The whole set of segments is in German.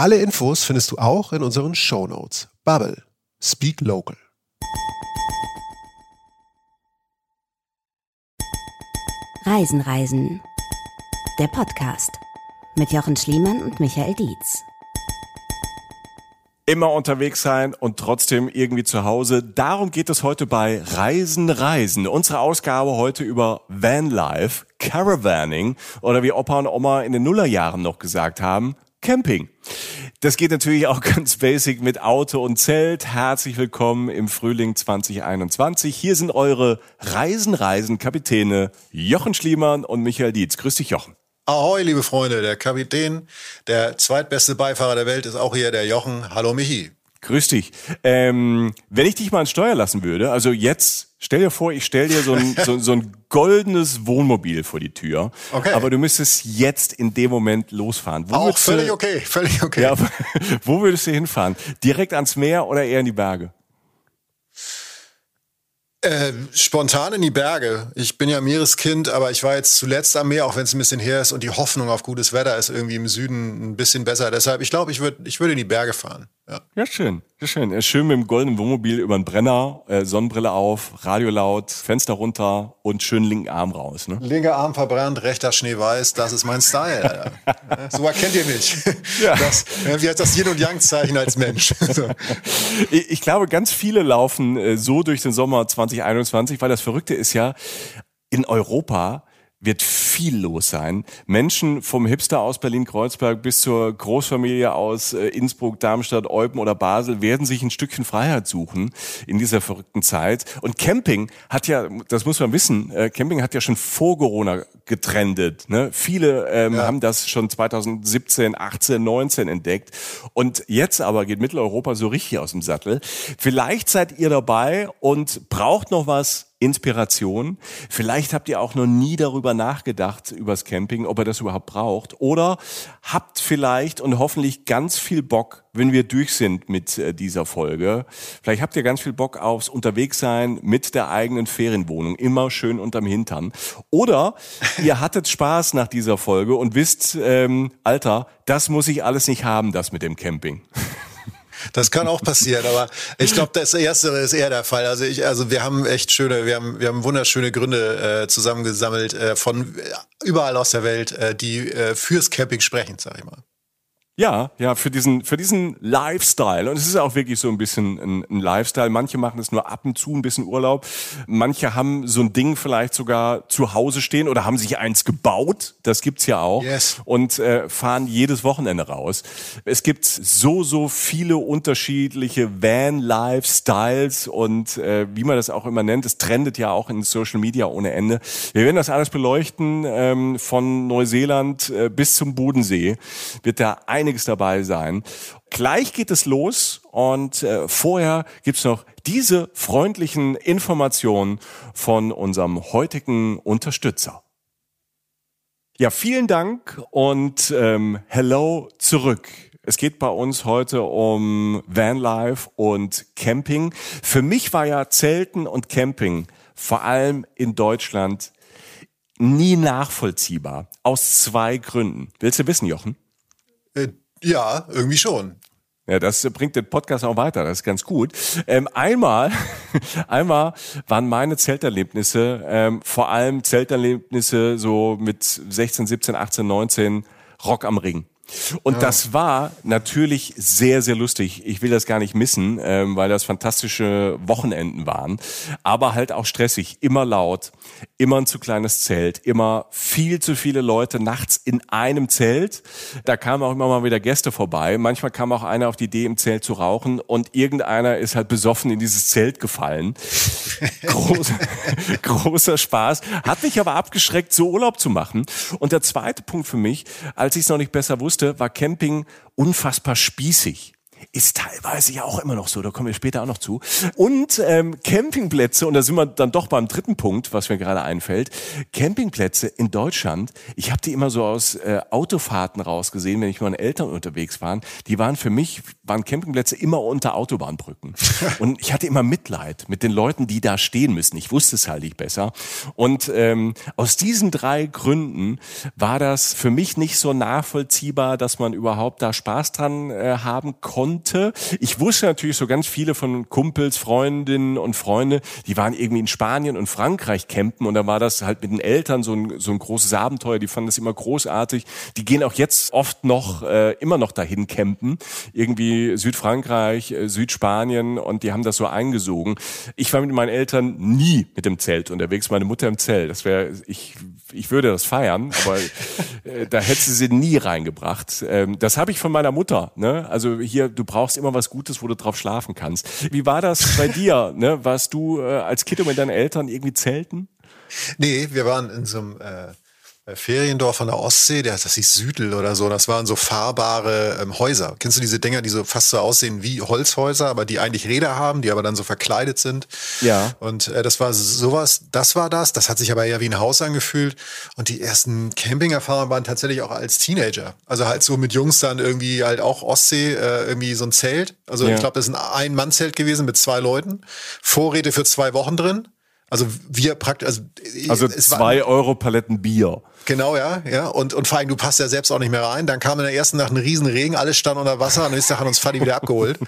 Alle Infos findest du auch in unseren Show Notes. Bubble. Speak Local. Reisen, Reisen. Der Podcast mit Jochen Schliemann und Michael Dietz. Immer unterwegs sein und trotzdem irgendwie zu Hause. Darum geht es heute bei Reisen, Reisen. Unsere Ausgabe heute über Vanlife, Caravanning oder wie Opa und Oma in den Nullerjahren noch gesagt haben, Camping. Das geht natürlich auch ganz basic mit Auto und Zelt. Herzlich willkommen im Frühling 2021. Hier sind eure Reisen-Reisen-Kapitäne Jochen Schliemann und Michael Dietz. Grüß dich, Jochen. Ahoi, liebe Freunde. Der Kapitän, der zweitbeste Beifahrer der Welt, ist auch hier, der Jochen. Hallo, Michi. Grüß dich. Ähm, wenn ich dich mal ins Steuer lassen würde, also jetzt stell dir vor, ich stell dir so ein, so, so ein goldenes Wohnmobil vor die Tür, Okay. aber du müsstest jetzt in dem Moment losfahren. Wo Auch würdest du- völlig okay, völlig okay. Ja, wo würdest du hinfahren? Direkt ans Meer oder eher in die Berge? Äh, spontan in die Berge. Ich bin ja Meereskind, aber ich war jetzt zuletzt am Meer, auch wenn es ein bisschen her ist und die Hoffnung auf gutes Wetter ist irgendwie im Süden ein bisschen besser. Deshalb, ich glaube, ich würde ich würde in die Berge fahren. Ja. Ja, schön. Ja, schön. Ja, Schön mit dem goldenen Wohnmobil über den Brenner, äh, Sonnenbrille auf, Radio laut, Fenster runter und schön linken Arm raus. Ne? Linker Arm verbrannt, rechter Schneeweiß, das ist mein Style. So erkennt ihr mich. Ja. Das, wie heißt das Yin- und Yang-Zeichen als Mensch? So. Ich, ich glaube, ganz viele laufen äh, so durch den Sommer 2021, weil das Verrückte ist ja, in Europa wird viel los sein. Menschen vom Hipster aus Berlin-Kreuzberg bis zur Großfamilie aus äh, Innsbruck, Darmstadt, Eupen oder Basel werden sich ein Stückchen Freiheit suchen in dieser verrückten Zeit. Und Camping hat ja, das muss man wissen, äh, Camping hat ja schon vor Corona getrendet. Ne? Viele ähm, Ja. haben das schon 2017, 18, 19 entdeckt. Und jetzt aber geht Mitteleuropa so richtig aus dem Sattel. Vielleicht seid ihr dabei und braucht noch was Inspiration. Vielleicht habt ihr auch noch nie darüber nachgedacht, übers Camping, ob ihr das überhaupt braucht. Oder habt vielleicht und hoffentlich ganz viel Bock, wenn wir durch sind mit äh, dieser Folge. Vielleicht habt ihr ganz viel Bock aufs Unterwegssein mit der eigenen Ferienwohnung. Immer schön unterm Hintern. Oder ihr hattet Spaß nach dieser Folge und wisst, ähm, Alter, das muss ich alles nicht haben, das mit dem Camping. Das kann auch passieren, aber ich glaube, das Erste ist eher der Fall. Also ich, also wir haben echt schöne, wir haben, wir haben wunderschöne Gründe äh, zusammengesammelt äh, von überall aus der Welt, äh, die äh, fürs Camping sprechen, sag ich mal. Ja, ja, für diesen, für diesen Lifestyle. Und es ist auch wirklich so ein bisschen ein, ein Lifestyle. Manche machen es nur ab und zu ein bisschen Urlaub. Manche haben so ein Ding vielleicht sogar zu Hause stehen oder haben sich eins gebaut. Das gibt's ja auch. Yes. Und äh, fahren jedes Wochenende raus. Es gibt so, so viele unterschiedliche Van-Life-Styles und äh, wie man das auch immer nennt. Es trendet ja auch in Social Media ohne Ende. Wir werden das alles beleuchten, ähm, von Neuseeland äh, bis zum Bodensee. Wird da einiges einiges dabei sein. Gleich geht es los und äh, vorher gibt's noch diese freundlichen Informationen von unserem heutigen Unterstützer. Ja, vielen Dank und ähm, hello zurück. Es geht bei uns heute um Vanlife und Camping. Für mich war ja Zelten und Camping vor allem in Deutschland nie nachvollziehbar. Aus zwei Gründen. Willst du wissen, Jochen? Äh, ja, irgendwie schon. Ja, das bringt den Podcast auch weiter. Das ist ganz gut. Ähm, einmal, einmal waren meine Zelterlebnisse, ähm, vor allem Zelterlebnisse so mit 16, 17, 18, 19 Rock am Ring. Und ja. das war natürlich sehr, sehr lustig. Ich will das gar nicht missen, ähm, weil das fantastische Wochenenden waren. Aber halt auch stressig, immer laut, immer ein zu kleines Zelt, immer viel zu viele Leute nachts in einem Zelt. Da kamen auch immer mal wieder Gäste vorbei. Manchmal kam auch einer auf die Idee, im Zelt zu rauchen und irgendeiner ist halt besoffen in dieses Zelt gefallen. Groß, großer Spaß. Hat mich aber abgeschreckt, so Urlaub zu machen. Und der zweite Punkt für mich, als ich es noch nicht besser wusste, wusste, war Camping unfassbar spießig. Ist teilweise ja auch immer noch so, da kommen wir später auch noch zu. Und ähm, Campingplätze, und da sind wir dann doch beim dritten Punkt, was mir gerade einfällt. Campingplätze in Deutschland, ich habe die immer so aus äh, Autofahrten rausgesehen, wenn ich mit meinen Eltern unterwegs waren. Die waren für mich, waren Campingplätze immer unter Autobahnbrücken. und ich hatte immer Mitleid mit den Leuten, die da stehen müssen. Ich wusste es halt nicht besser. Und ähm, aus diesen drei Gründen war das für mich nicht so nachvollziehbar, dass man überhaupt da Spaß dran äh, haben konnte konnte. Ich wusste natürlich so ganz viele von Kumpels, Freundinnen und Freunde, die waren irgendwie in Spanien und Frankreich campen und da war das halt mit den Eltern so ein, so ein großes Abenteuer. Die fanden das immer großartig. Die gehen auch jetzt oft noch, äh, immer noch dahin campen. Irgendwie Südfrankreich, äh, Südspanien und die haben das so eingesogen. Ich war mit meinen Eltern nie mit dem Zelt unterwegs, meine Mutter im Zelt. Das wäre, ich, ich würde das feiern, aber äh, da hätte sie sie nie reingebracht. Ähm, das habe ich von meiner Mutter. Ne? Also hier du brauchst immer was Gutes, wo du drauf schlafen kannst. Wie war das bei dir? Ne? Warst du äh, als Kind mit deinen Eltern irgendwie zelten? Nee, wir waren in so einem äh, Feriendorf an der Ostsee, der, das hieß Südel oder so, das waren so fahrbare ähm, Häuser. Kennst du diese Dinger, die so fast so aussehen wie Holzhäuser, aber die eigentlich Räder haben, die aber dann so verkleidet sind? Ja. Und äh, das war sowas, das war das, das hat sich aber eher wie ein Haus angefühlt. Und die ersten Camping-Erfahrungen waren tatsächlich auch als Teenager. Also halt so mit Jungs dann irgendwie halt auch Ostsee, äh, irgendwie so ein Zelt. Also ja. ich glaube, das ist ein Ein-Mann-Zelt gewesen mit zwei Leuten. Vorräte für zwei Wochen drin. Also wir praktisch, also, also zwei Euro Paletten Bier. Genau, ja, ja. Und, und vor allem, du passt ja selbst auch nicht mehr rein. Dann kam in der ersten Nacht ein Riesenregen, alles stand unter Wasser und nächste Tag hat uns Fadi wieder abgeholt.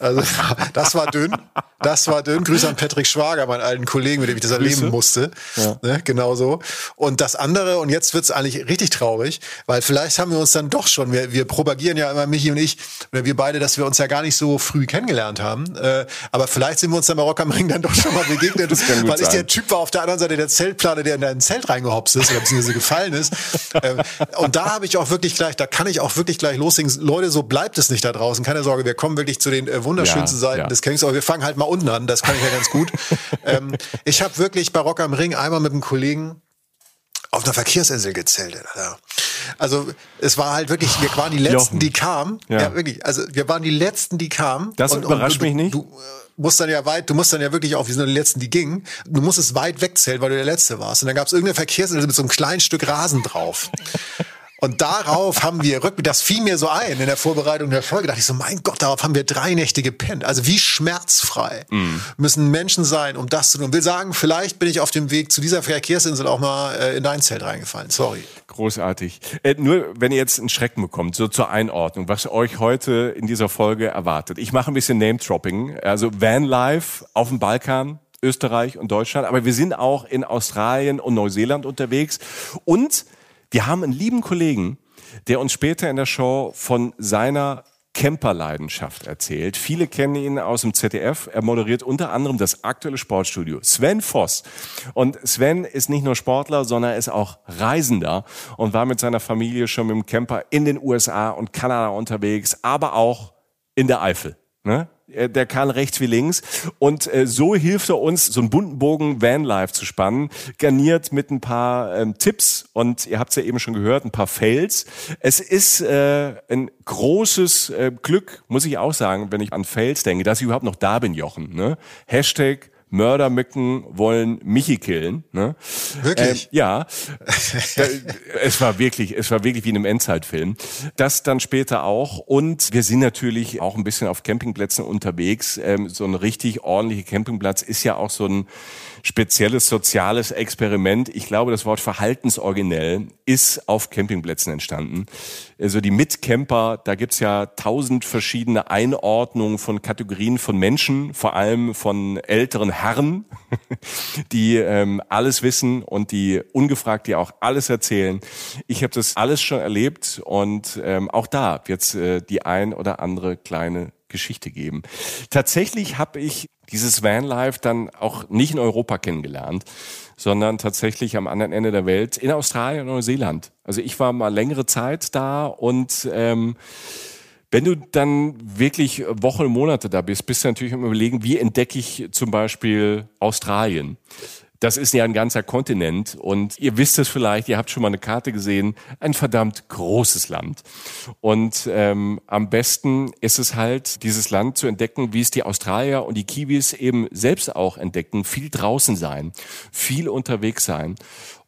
Also das war dünn. Das war dünn. Grüße an Patrick Schwager, meinen alten Kollegen, mit dem ich das erleben musste. Ja. Ne, genau so. Und das andere, und jetzt wird's eigentlich richtig traurig, weil vielleicht haben wir uns dann doch schon, wir, wir propagieren ja immer, Michi und ich, oder wir beide, dass wir uns ja gar nicht so früh kennengelernt haben. Äh, aber vielleicht sind wir uns dann bei Rock am Ring dann doch schon mal begegnet, weil ich der Typ war auf der anderen Seite der Zeltplane, der in dein Zelt reingehopst ist, oder beziehungsweise gefallen gefallen ist. Ähm, und da habe ich auch wirklich gleich, da kann ich auch wirklich gleich loslegen. Leute, so bleibt es nicht da draußen. Keine Sorge, wir kommen wirklich zu den äh, wunderschönsten ja, Seiten ja. des Campings. Aber wir fangen halt mal unten an. Das kann ich ja ganz gut. ähm, ich habe wirklich bei Rock am Ring einmal mit einem Kollegen auf einer Verkehrsinsel gezeltet. Ja. Also es war halt wirklich, wir waren die Letzten, die kamen. Ja. ja. wirklich. Also wir waren die Letzten, die kamen. Das und, überrascht und mich nicht. Du, musst dann ja weit, du musst dann ja wirklich auch, wir sind die Letzten, die gingen, du musst es weit wegzählen, weil du der Letzte warst. Und dann gab es irgendeine Verkehrsinsel mit so einem kleinen Stück Rasen drauf. Und darauf haben wir rückblick, das fiel mir so ein in der Vorbereitung der Folge, dachte ich so, mein Gott, darauf haben wir drei Nächte gepennt. Also wie schmerzfrei mm. müssen Menschen sein, um das zu tun. Und will sagen, vielleicht bin ich auf dem Weg zu dieser Verkehrsinsel auch mal äh, in dein Zelt reingefallen. Sorry. Großartig. Äh, nur wenn ihr jetzt einen Schrecken bekommt, so zur Einordnung, was euch heute in dieser Folge erwartet. Ich mache ein bisschen Name-Dropping. Also Vanlife auf dem Balkan, Österreich und Deutschland, aber wir sind auch in Australien und Neuseeland unterwegs und wir haben einen lieben Kollegen, der uns später in der Show von seiner Camperleidenschaft erzählt. Viele kennen ihn aus dem ZDF. Er moderiert unter anderem das aktuelle Sportstudio. Sven Voss. Und Sven ist nicht nur Sportler, sondern er ist auch Reisender und war mit seiner Familie schon mit dem Camper in den USA und Kanada unterwegs, aber auch in der Eifel. Ne? Äh, der kann rechts wie links. Und äh, so hilft er uns, so einen bunten Bogen Vanlife zu spannen, garniert mit ein paar ähm, Tipps und ihr habt es ja eben schon gehört, ein paar Fails. Es ist äh, ein großes äh, Glück, muss ich auch sagen, wenn ich an Fails denke, dass ich überhaupt noch da bin, Jochen. Ne? Hashtag Mördermücken wollen Michi killen. Ne? Wirklich? Ähm, ja. es war wirklich, es war wirklich wie in einem Endzeitfilm. Das dann später auch. Und wir sind natürlich auch ein bisschen auf Campingplätzen unterwegs. Ähm, so ein richtig ordentlicher Campingplatz ist ja auch so ein spezielles soziales Experiment. Ich glaube, das Wort verhaltensoriginell ist auf Campingplätzen entstanden. Also die Mitcamper, da gibt's ja tausend verschiedene Einordnungen von Kategorien von Menschen, vor allem von älteren Herren, die ähm, alles wissen und die ungefragt dir auch alles erzählen. Ich habe das alles schon erlebt und ähm, auch da wird's äh, die ein oder andere kleine Geschichte geben. Tatsächlich habe ich dieses Vanlife dann auch nicht in Europa kennengelernt, sondern tatsächlich am anderen Ende der Welt in Australien und Neuseeland. Also ich war mal längere Zeit da und ähm, wenn du dann wirklich Wochen Monate da bist, bist du natürlich im Überlegen, wie entdecke ich zum Beispiel Australien? Das ist ja ein ganzer Kontinent und ihr wisst es vielleicht, ihr habt schon mal eine Karte gesehen, ein verdammt großes Land. Und ähm, am besten ist es halt, dieses Land zu entdecken, wie es die Australier und die Kiwis eben selbst auch entdecken, viel draußen sein, viel unterwegs sein.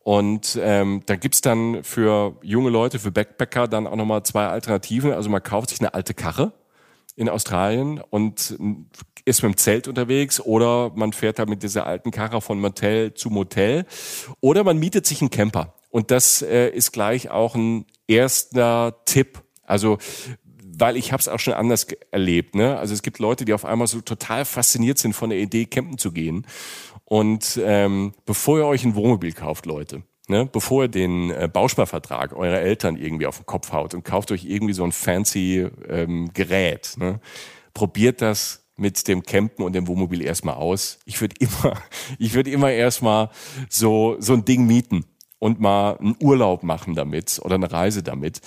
Und ähm, da gibt's dann für junge Leute, für Backpacker dann auch nochmal zwei Alternativen. Also man kauft sich eine alte Karre in Australien und ist mit dem Zelt unterwegs oder man fährt halt mit dieser alten Karre von Motel zu Motel oder man mietet sich einen Camper. Und das äh, ist gleich auch ein erster Tipp. Also weil ich habe es auch schon anders erlebt. Ne? Also es gibt Leute, die auf einmal so total fasziniert sind von der Idee, campen zu gehen. Und ähm, bevor ihr euch ein Wohnmobil kauft, Leute, ne, bevor ihr den äh, Bausparvertrag eurer Eltern irgendwie auf den Kopf haut und kauft euch irgendwie so ein fancy ähm, Gerät, ne, probiert das mit dem Campen und dem Wohnmobil erstmal aus. Ich würde immer, ich würde immer erstmal so, so ein Ding mieten und mal einen Urlaub machen damit oder eine Reise damit.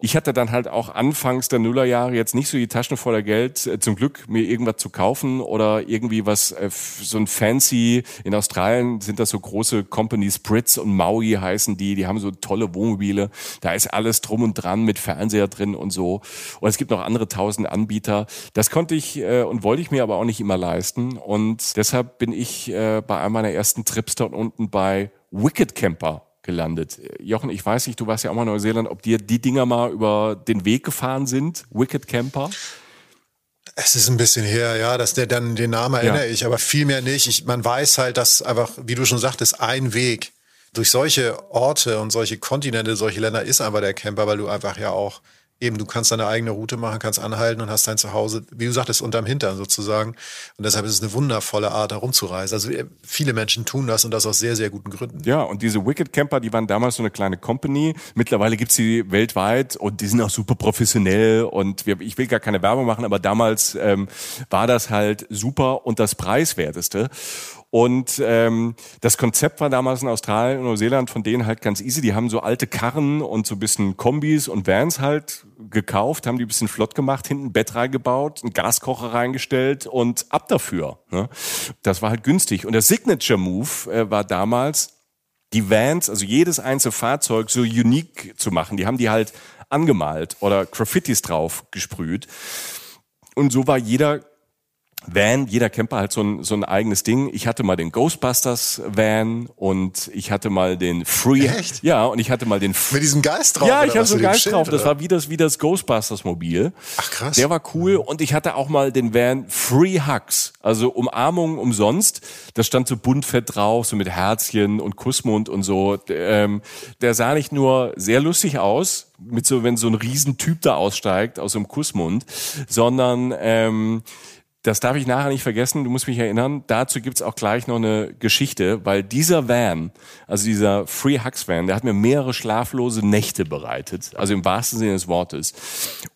Ich hatte dann halt auch anfangs der Nullerjahre jetzt nicht so die Taschen voller Geld, äh, zum Glück mir irgendwas zu kaufen oder irgendwie was, äh, so ein fancy, in Australien sind das so große Companies, Spritz und Maui heißen die, die haben so tolle Wohnmobile, da ist alles drum und dran mit Fernseher drin und so. Und es gibt noch andere tausend Anbieter. Das konnte ich äh, und wollte ich mir aber auch nicht immer leisten und deshalb bin ich bei einem meiner ersten Trips dort unten bei Wicked Camper gelandet. Jochen, ich weiß nicht, du warst ja auch mal in Neuseeland, ob dir die Dinger mal über den Weg gefahren sind, Wicked Camper? Es ist ein bisschen her, ja, dass der dann den Namen erinnere ja. ich, aber viel mehr nicht. Ich, man weiß halt, dass einfach, wie du schon sagtest, ein Weg durch solche Orte und solche Kontinente, solche Länder ist einfach der Camper, weil du einfach ja auch eben, du kannst deine eigene Route machen, kannst anhalten und hast dein Zuhause, wie du sagtest, unterm Hintern sozusagen. Und deshalb ist es eine wundervolle Art, herumzureisen. Also äh, viele Menschen tun das und das aus sehr, sehr guten Gründen. Ja, und diese Wicked Camper, die waren damals so eine kleine Company. Mittlerweile gibt's die weltweit und die sind auch super professionell und wir, ich will gar keine Werbung machen, aber damals ähm, war das halt super und das Preiswerteste. Und ähm, das Konzept war damals in Australien und Neuseeland von denen halt ganz easy. Die haben so alte Karren und so bisschen Kombis und Vans halt gekauft, haben die bisschen flott gemacht, hinten ein Bett reingebaut, einen Gaskocher reingestellt und ab dafür. Ne? Das war halt günstig. Und der Signature Move äh, war damals, die Vans, also jedes einzelne Fahrzeug so unique zu machen. Die haben die halt angemalt oder Graffitis drauf gesprüht. Und so war jeder Van, jeder Camper hat so ein, so ein eigenes Ding. Ich hatte mal den Ghostbusters Van und ich hatte mal den Free. Echt? Ja, und ich hatte mal den Mit diesem Geist drauf. Ja, ich hatte so einen Geist Schild, drauf. Das war wie das, wie das Ghostbusters Mobil. Ach krass. Der war cool und ich hatte auch mal den Van Free Hugs. Also Umarmung umsonst. Das stand so buntfett drauf, so mit Herzchen und Kussmund und so. Ähm, der sah nicht nur sehr lustig aus, mit so, wenn so ein Riesentyp da aussteigt aus so einem Kussmund, sondern ähm, das darf ich nachher nicht vergessen, du musst mich erinnern, dazu gibt's auch gleich noch eine Geschichte, weil dieser Van, also dieser Free Hugs Van, der hat mir mehrere schlaflose Nächte bereitet, also im wahrsten Sinne des Wortes.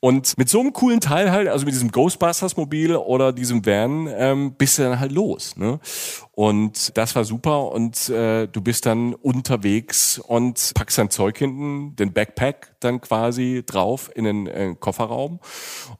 Und mit so einem coolen Teil halt, also mit diesem Ghostbusters Mobil oder diesem Van, ähm, bist du dann halt los. Ne? Und das war super. Und äh, du bist dann unterwegs und packst dein Zeug hinten, den Backpack dann quasi drauf in den, den Kofferraum.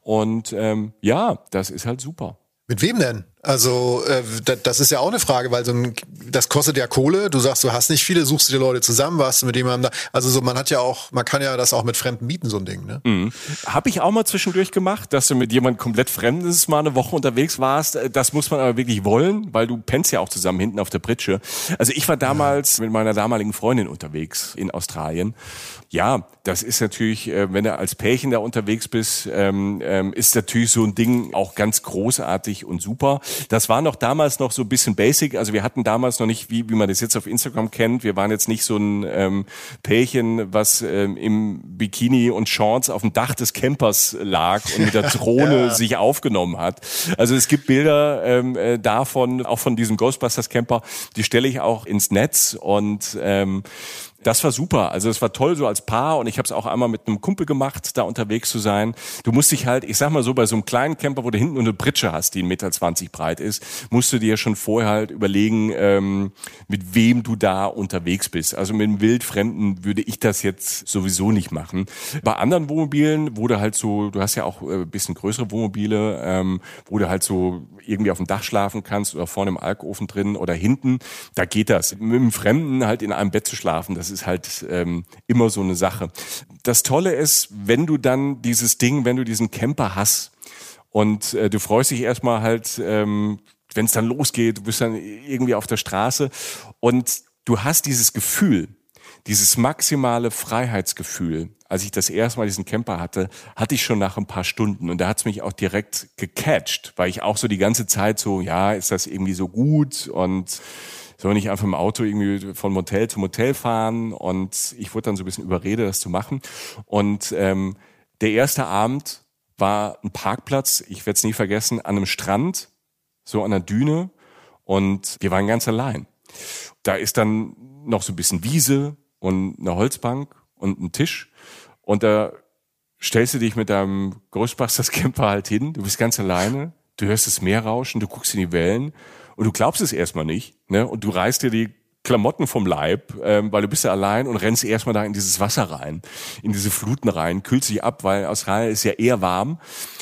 Und ähm, ja, das ist halt super. Mit wem denn? Also äh, das ist ja auch eine Frage, weil so ein, das kostet ja Kohle. Du sagst, du hast nicht viele, suchst du dir Leute zusammen, warst du mit jemandem da. Also so, man hat ja auch, man kann ja das auch mit Fremden mieten, so ein Ding. Ne? Mhm. Habe ich auch mal zwischendurch gemacht, dass du mit jemandem komplett Fremdes mal eine Woche unterwegs warst. Das muss man aber wirklich wollen, weil du pennst ja auch zusammen hinten auf der Pritsche. Also ich war damals ja. mit meiner damaligen Freundin unterwegs in Australien. Ja, das ist natürlich, äh, wenn du als Pärchen da unterwegs bist, ähm, ähm, ist natürlich so ein Ding auch ganz großartig und super. Das war noch damals noch so ein bisschen basic. Also wir hatten damals noch nicht, wie, wie man das jetzt auf Instagram kennt, wir waren jetzt nicht so ein ähm, Pärchen, was im Bikini und Shorts auf dem Dach des Campers lag und mit der Drohne ja. sich aufgenommen hat. Also es gibt Bilder äh, davon, auch von diesem Ghostbusters Camper, die stelle ich auch ins Netz und ähm, das war super. Also es war toll so als Paar und ich habe es auch einmal mit einem Kumpel gemacht, da unterwegs zu sein. Du musst dich halt, ich sag mal so, bei so einem kleinen Camper, wo du hinten nur eine Britsche hast, die 1,20 Meter breit ist, musst du dir schon vorher halt überlegen, ähm, mit wem du da unterwegs bist. Also mit einem Wildfremden würde ich das jetzt sowieso nicht machen. Bei anderen Wohnmobilen, wo du halt so, du hast ja auch äh, bisschen größere Wohnmobile, ähm, wo du halt so irgendwie auf dem Dach schlafen kannst oder vorne im Alkofen drin oder hinten, da geht das. Mit einem Fremden halt in einem Bett zu schlafen, das ist halt ähm, immer so eine Sache. Das Tolle ist, wenn du dann dieses Ding, wenn du diesen Camper hast und äh, du freust dich erstmal halt, ähm, wenn es dann losgeht, du bist dann irgendwie auf der Straße und du hast dieses Gefühl, dieses maximale Freiheitsgefühl, als ich das erste Mal diesen Camper hatte, hatte ich schon nach ein paar Stunden und da hat's mich auch direkt gecatcht, weil ich auch so die ganze Zeit so, ja, ist das irgendwie so gut und soll nicht einfach im Auto irgendwie von Motel zu Motel fahren und ich wurde dann so ein bisschen überredet, das zu machen. Und ähm, der erste Abend war ein Parkplatz, ich werde es nie vergessen, an einem Strand, so an der Düne und wir waren ganz allein. Da ist dann noch so ein bisschen Wiese und eine Holzbank und ein Tisch und da stellst du dich mit deinem Ghostbusters Camper halt hin, du bist ganz alleine, du hörst das Meer rauschen, du guckst in die Wellen. Und du glaubst es erstmal nicht, ne? Und du reißt dir die Klamotten vom Leib, ähm, weil du bist ja allein und rennst erstmal da in dieses Wasser rein, in diese Fluten rein, kühlst dich ab, weil Australien ist ja eher warm.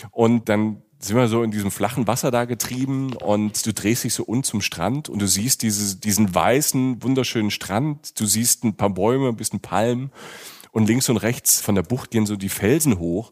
Und dann sind wir so in diesem flachen Wasser da getrieben und du drehst dich so un zum Strand und du siehst diese, diesen weißen, wunderschönen Strand, du siehst ein paar Bäume, ein bisschen Palmen und links und rechts von der Bucht gehen so die Felsen hoch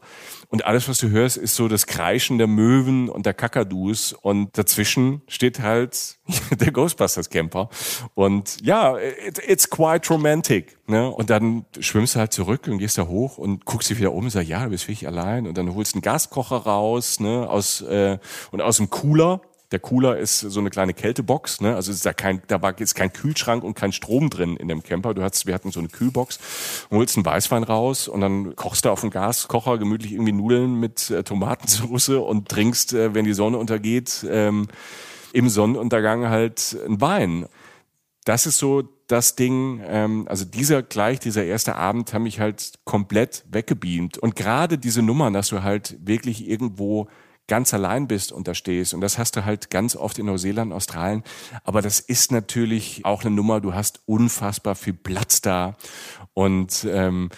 und alles, was du hörst, ist so das Kreischen der Möwen und der Kakadus und dazwischen steht halt der Ghostbusters Camper und ja, it, it's quite romantic. Ne? Und dann schwimmst du halt zurück und gehst da hoch und guckst dich wieder um und sagst, ja, du bist wirklich allein und dann holst einen Gaskocher raus ne? aus äh, und aus dem Cooler der Cooler ist so eine kleine Kältebox, ne? Also ist da kein, da war jetzt kein Kühlschrank und kein Strom drin in dem Camper. Du hattest, wir hatten so eine Kühlbox, holst einen Weißwein raus und dann kochst du auf dem Gaskocher gemütlich irgendwie Nudeln mit äh, Tomatensauce und trinkst, äh, wenn die Sonne untergeht, ähm, im Sonnenuntergang halt ein Wein. Das ist so das Ding, ähm, also dieser gleich, dieser erste Abend, haben mich halt komplett weggebeamt. Und gerade diese Nummern, dass du halt wirklich irgendwo ganz allein bist und da stehst. Und das hast du halt ganz oft in Neuseeland, Australien. Aber das ist natürlich auch eine Nummer. Du hast unfassbar viel Platz da und ähm,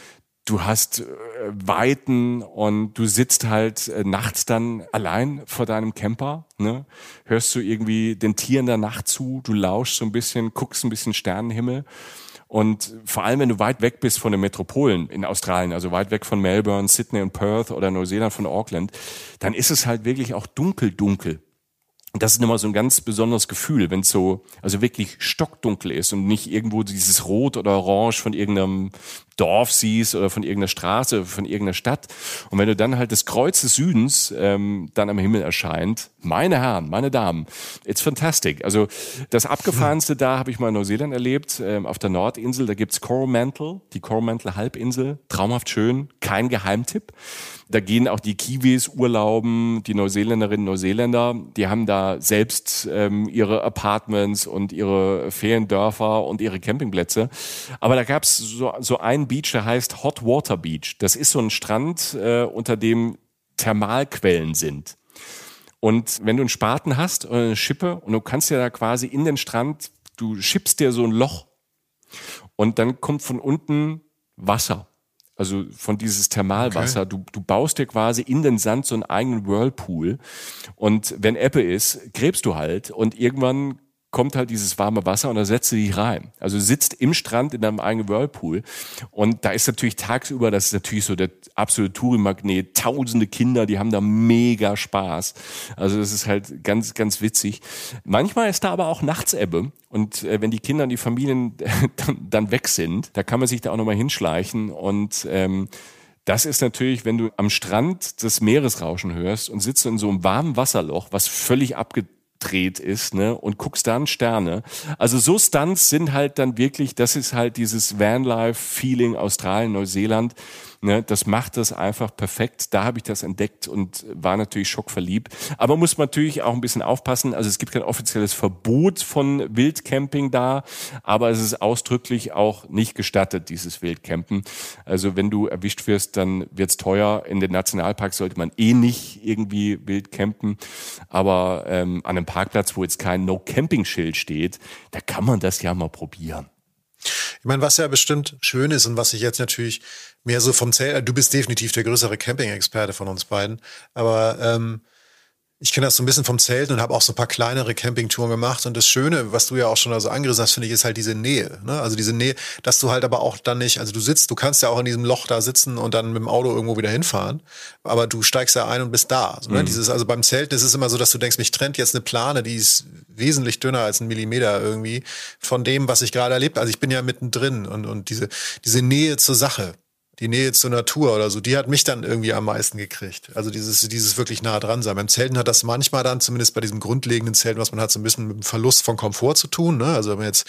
du hast äh, Weiten und du sitzt halt äh, nachts dann allein vor deinem Camper, ne? hörst du irgendwie den Tieren der Nacht zu, du lauschst so ein bisschen, guckst ein bisschen Sternenhimmel und vor allem, wenn du weit weg bist von den Metropolen in Australien, also weit weg von Melbourne, Sydney und Perth oder Neuseeland von Auckland, dann ist es halt wirklich auch dunkel, dunkel. Und das ist immer so ein ganz besonderes Gefühl, wenn es so, also wirklich stockdunkel ist und nicht irgendwo dieses Rot oder Orange von irgendeinem Dorf siehst oder von irgendeiner Straße, von irgendeiner Stadt. Und wenn du dann halt das Kreuz des Südens ähm, dann am Himmel erscheint, meine Herren, meine Damen, it's fantastic. Also das Abgefahrenste da habe ich mal in Neuseeland erlebt, ähm, auf der Nordinsel, da gibt's Coromandel, die Coromandel Halbinsel, traumhaft schön, kein Geheimtipp. Da gehen auch die Kiwis urlauben, die Neuseeländerinnen und Neuseeländer, die haben da selbst ähm, ihre Apartments und ihre Feriendörfer und ihre Campingplätze. Aber da gab's so, so einen Beach, der heißt Hot Water Beach. Das ist so ein Strand, äh, unter dem Thermalquellen sind. Und wenn du einen Spaten hast oder eine Schippe und du kannst ja da quasi in den Strand, du schippst dir so ein Loch und dann kommt von unten Wasser. Also von dieses Thermalwasser. Okay. Du, du baust dir quasi in den Sand so einen eigenen Whirlpool. Und wenn Ebbe ist, gräbst du halt und irgendwann kommt halt dieses warme Wasser und da setzt du dich rein. Also sitzt im Strand in deinem eigenen Whirlpool und da ist natürlich tagsüber, das ist natürlich so der absolute Touri-Magnet, tausende Kinder, die haben da mega Spaß. Also das ist halt ganz, ganz witzig. Manchmal ist da aber auch Nachtsebbe und äh, wenn die Kinder und die Familien dann, weg sind, da kann man sich da auch nochmal hinschleichen und ähm, das ist natürlich, wenn du am Strand das Meeresrauschen hörst und sitzt in so einem warmen Wasserloch, was völlig abge abgedreht ist, ne, und guckst dann Sterne. Also so Stunts sind halt dann wirklich, das ist halt dieses Vanlife-Feeling Australien, Neuseeland. Ne, das macht das einfach perfekt. Da habe ich das entdeckt und war natürlich schockverliebt. Aber muss man natürlich auch ein bisschen aufpassen. Also es gibt kein offizielles Verbot von Wildcamping da, aber es ist ausdrücklich auch nicht gestattet, dieses Wildcampen. Also wenn du erwischt wirst, dann wird's teuer. In den Nationalparks sollte man eh nicht irgendwie wild campen. Aber ähm, an einem Parkplatz, wo jetzt kein No-Camping-Schild steht, da kann man das ja mal probieren. Ich meine, was ja bestimmt schön ist und was ich jetzt natürlich mehr so vom Zelt, du bist definitiv der größere Camping-Experte von uns beiden, aber ähm, ich kenne das so ein bisschen vom Zelten und habe auch so ein paar kleinere Campingtouren gemacht. Und das Schöne, was du ja auch schon also angerissen hast, finde ich, ist halt diese Nähe. Ne? Also diese Nähe, dass du halt aber auch dann nicht, also du sitzt, du kannst ja auch in diesem Loch da sitzen und dann mit dem Auto irgendwo wieder hinfahren, aber du steigst ja ein und bist da. So, ne? mhm. Dieses, also beim Zelten ist es immer so, dass du denkst, mich trennt jetzt eine Plane, die ist wesentlich dünner als ein Millimeter irgendwie von dem, was ich gerade erlebt. Also ich bin ja mittendrin und, und diese, diese Nähe zur Sache die Nähe zur Natur oder so, die hat mich dann irgendwie am meisten gekriegt. Also dieses, dieses wirklich nah dran sein. Beim Zelten hat das manchmal dann, zumindest bei diesem grundlegenden Zelten, was man hat, so ein bisschen mit dem Verlust von Komfort zu tun. Ne? Also wenn man jetzt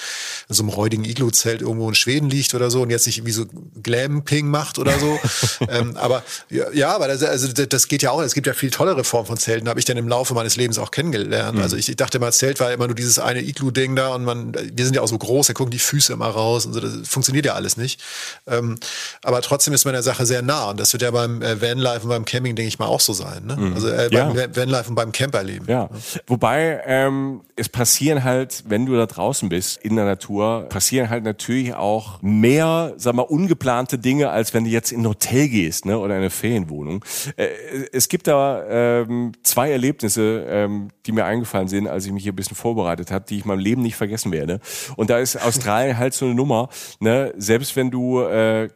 in so einem räudigen Iglu-Zelt irgendwo in Schweden liegt oder so und jetzt nicht wie so Glamping macht oder so. ähm, aber ja, ja, aber das, also das geht ja auch, es gibt ja viel tollere Formen von Zelten, habe ich dann im Laufe meines Lebens auch kennengelernt. Mhm. Also ich, ich dachte mal, Zelt war immer nur dieses eine Iglu-Ding da und man, wir sind ja auch so groß, da gucken die Füße immer raus und so, das funktioniert ja alles nicht. Ähm, aber trotzdem trotzdem ist man der Sache sehr nah. Und das wird ja beim äh, Vanlife und beim Camping, denke ich mal, auch so sein. Ne? Mhm. Also äh, beim ja. Vanlife und beim Camperleben. Ja. Wobei ähm, es passieren halt, wenn du da draußen bist in der Natur, passieren halt natürlich auch mehr, sag mal, ungeplante Dinge, als wenn du jetzt in ein Hotel gehst ne? oder in eine Ferienwohnung. Äh, es gibt da ähm, zwei Erlebnisse, ähm, die mir eingefallen sind, als ich mich hier ein bisschen vorbereitet habe, die ich in meinem Leben nicht vergessen werde. Und da ist Australien halt so eine Nummer, ne? selbst wenn du äh,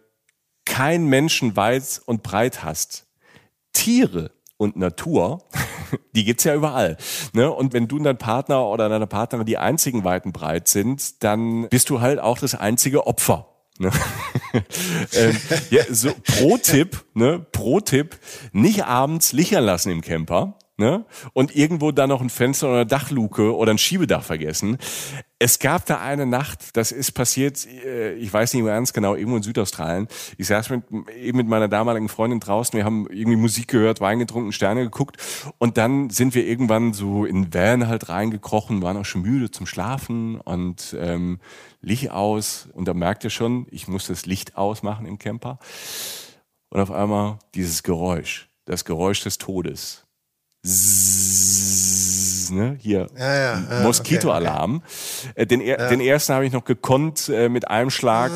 kein Menschen weit und breit hast. Tiere und Natur, die gibt's ja überall. Ne? Und wenn du und dein Partner oder deine Partnerin die einzigen weit und breit sind, dann bist du halt auch das einzige Opfer. Ne? ähm, ja, so pro Tipp, ne, pro Tipp, nicht abends lichern lassen im Camper, ne? Und irgendwo da noch ein Fenster oder eine Dachluke oder ein Schiebedach vergessen. Es gab da eine Nacht, das ist passiert, äh, ich weiß nicht mehr ganz genau, irgendwo in Südaustralien. Ich saß mit, eben mit meiner damaligen Freundin draußen, wir haben irgendwie Musik gehört, Wein getrunken, Sterne geguckt und dann sind wir irgendwann so in Van halt reingekrochen, waren auch schon müde zum Schlafen und ähm, Licht aus und da merkt ihr schon, ich muss das Licht ausmachen im Camper und auf einmal dieses Geräusch, das Geräusch des Todes. Zzz, ne? Hier ja, ja, ja, Moskitoalarm. Okay, okay. Äh, den, den ersten habe ich noch gekonnt äh, mit einem Schlag.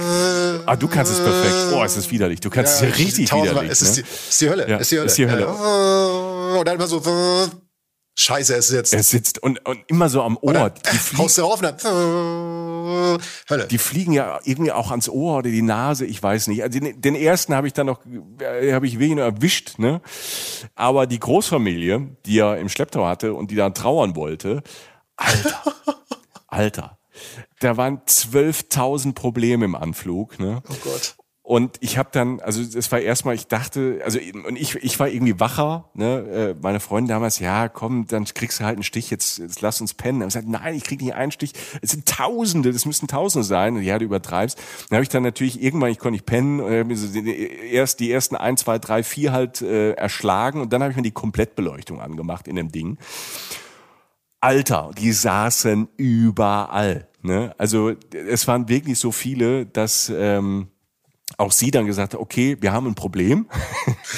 Ah, du kannst es perfekt. Oh, es ist widerlich. Du kannst es ja richtig widerlich. Es ist, ne? die, ist die Hölle. Ja, ist die Hölle. Ist die Hölle. Und dann immer so Scheiße, es sitzt. Es sitzt und, und immer so am Ohr. Oder die haust du rauf und dann Hölle. Die fliegen ja irgendwie auch ans Ohr oder die Nase, ich weiß nicht. Also den, den ersten habe ich dann noch, äh, habe ich wenig erwischt, ne? Aber die Großfamilie, die er im Schlepptau hatte und die da trauern wollte, Alter, Alter. Da waren 12.000 Probleme im Anflug. Ne? Oh Gott. Und ich habe dann, also es war erstmal, ich dachte, also und ich, ich war irgendwie wacher, ne? Äh, meine Freundin damals, ja, komm, dann kriegst du halt einen Stich, jetzt, jetzt lass uns pennen. Ich gesagt, nein, ich krieg nicht einen Stich, es sind Tausende, das müssten Tausende sein. Und ja, du übertreibst. Dann habe ich dann natürlich irgendwann, ich konnte nicht pennen, und so erst die ersten ein, zwei, drei, vier halt äh, erschlagen und dann habe ich mir die Komplettbeleuchtung angemacht in dem Ding. Alter, die saßen überall. Ne? Also es waren wirklich so viele, dass ähm, auch sie dann gesagt hat, okay, wir haben ein Problem.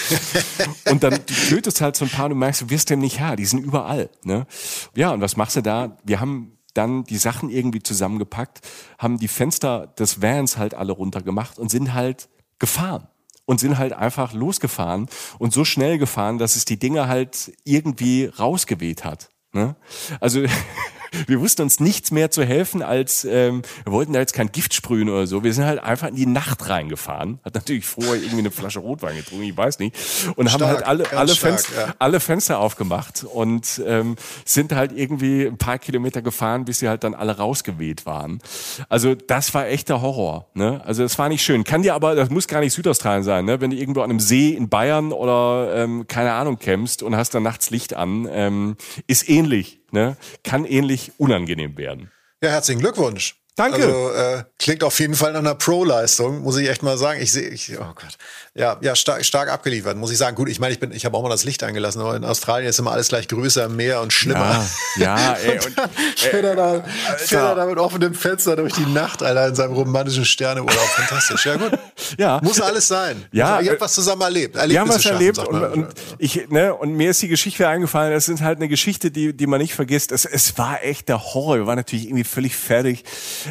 und dann du tötest halt so ein paar und du merkst, du wirst dem nicht Herr, die sind überall. Ne? Ja, und was machst du da? Wir haben dann die Sachen irgendwie zusammengepackt, haben die Fenster des Vans halt alle runtergemacht und sind halt gefahren und sind halt einfach losgefahren und so schnell gefahren, dass es die Dinge halt irgendwie rausgeweht hat. Ne? Also wir wussten uns nichts mehr zu helfen, als ähm, wir wollten da jetzt kein Gift sprühen oder so. Wir sind halt einfach in die Nacht reingefahren. Hat natürlich vorher irgendwie eine Flasche Rotwein getrunken, ich weiß nicht. Und stark, haben halt alle, alle, stark, Fenster, ja. alle Fenster aufgemacht und ähm, sind halt irgendwie ein paar Kilometer gefahren, bis sie halt dann alle rausgeweht waren. Also das war echter Horror. Ne? Also das war nicht schön. Kann dir aber, das muss gar nicht Südaustralien sein, ne? wenn du irgendwo an einem See in Bayern oder ähm, keine Ahnung kämpfst und hast dann nachts Licht an, ähm, ist ähnlich ne, kann ähnlich unangenehm werden. Ja, herzlichen Glückwunsch. Danke. Also, äh, klingt auf jeden Fall nach einer Pro-Leistung, muss ich echt mal sagen. Ich sehe, ich, oh Gott. Ja, ja, stark, stark abgeliefert, muss ich sagen. Gut, ich meine, ich bin, ich habe auch mal das Licht eingelassen, aber in Australien ist immer alles gleich größer, mehr und schlimmer. Ja, ja ey, und, und fährt er da, fährt er da mit offenem Fenster durch die Nacht, Alter, in seinem romantischen Sterneurlaub. Fantastisch. Ja, gut. Ja. Muss alles sein. Ja. Ihr habt was zusammen erlebt. Wir haben was erlebt und, und, ich, ne, und mir ist die Geschichte eingefallen, das ist halt eine Geschichte, die, die man nicht vergisst. Es, es war echt der Horror. Wir waren natürlich irgendwie völlig fertig.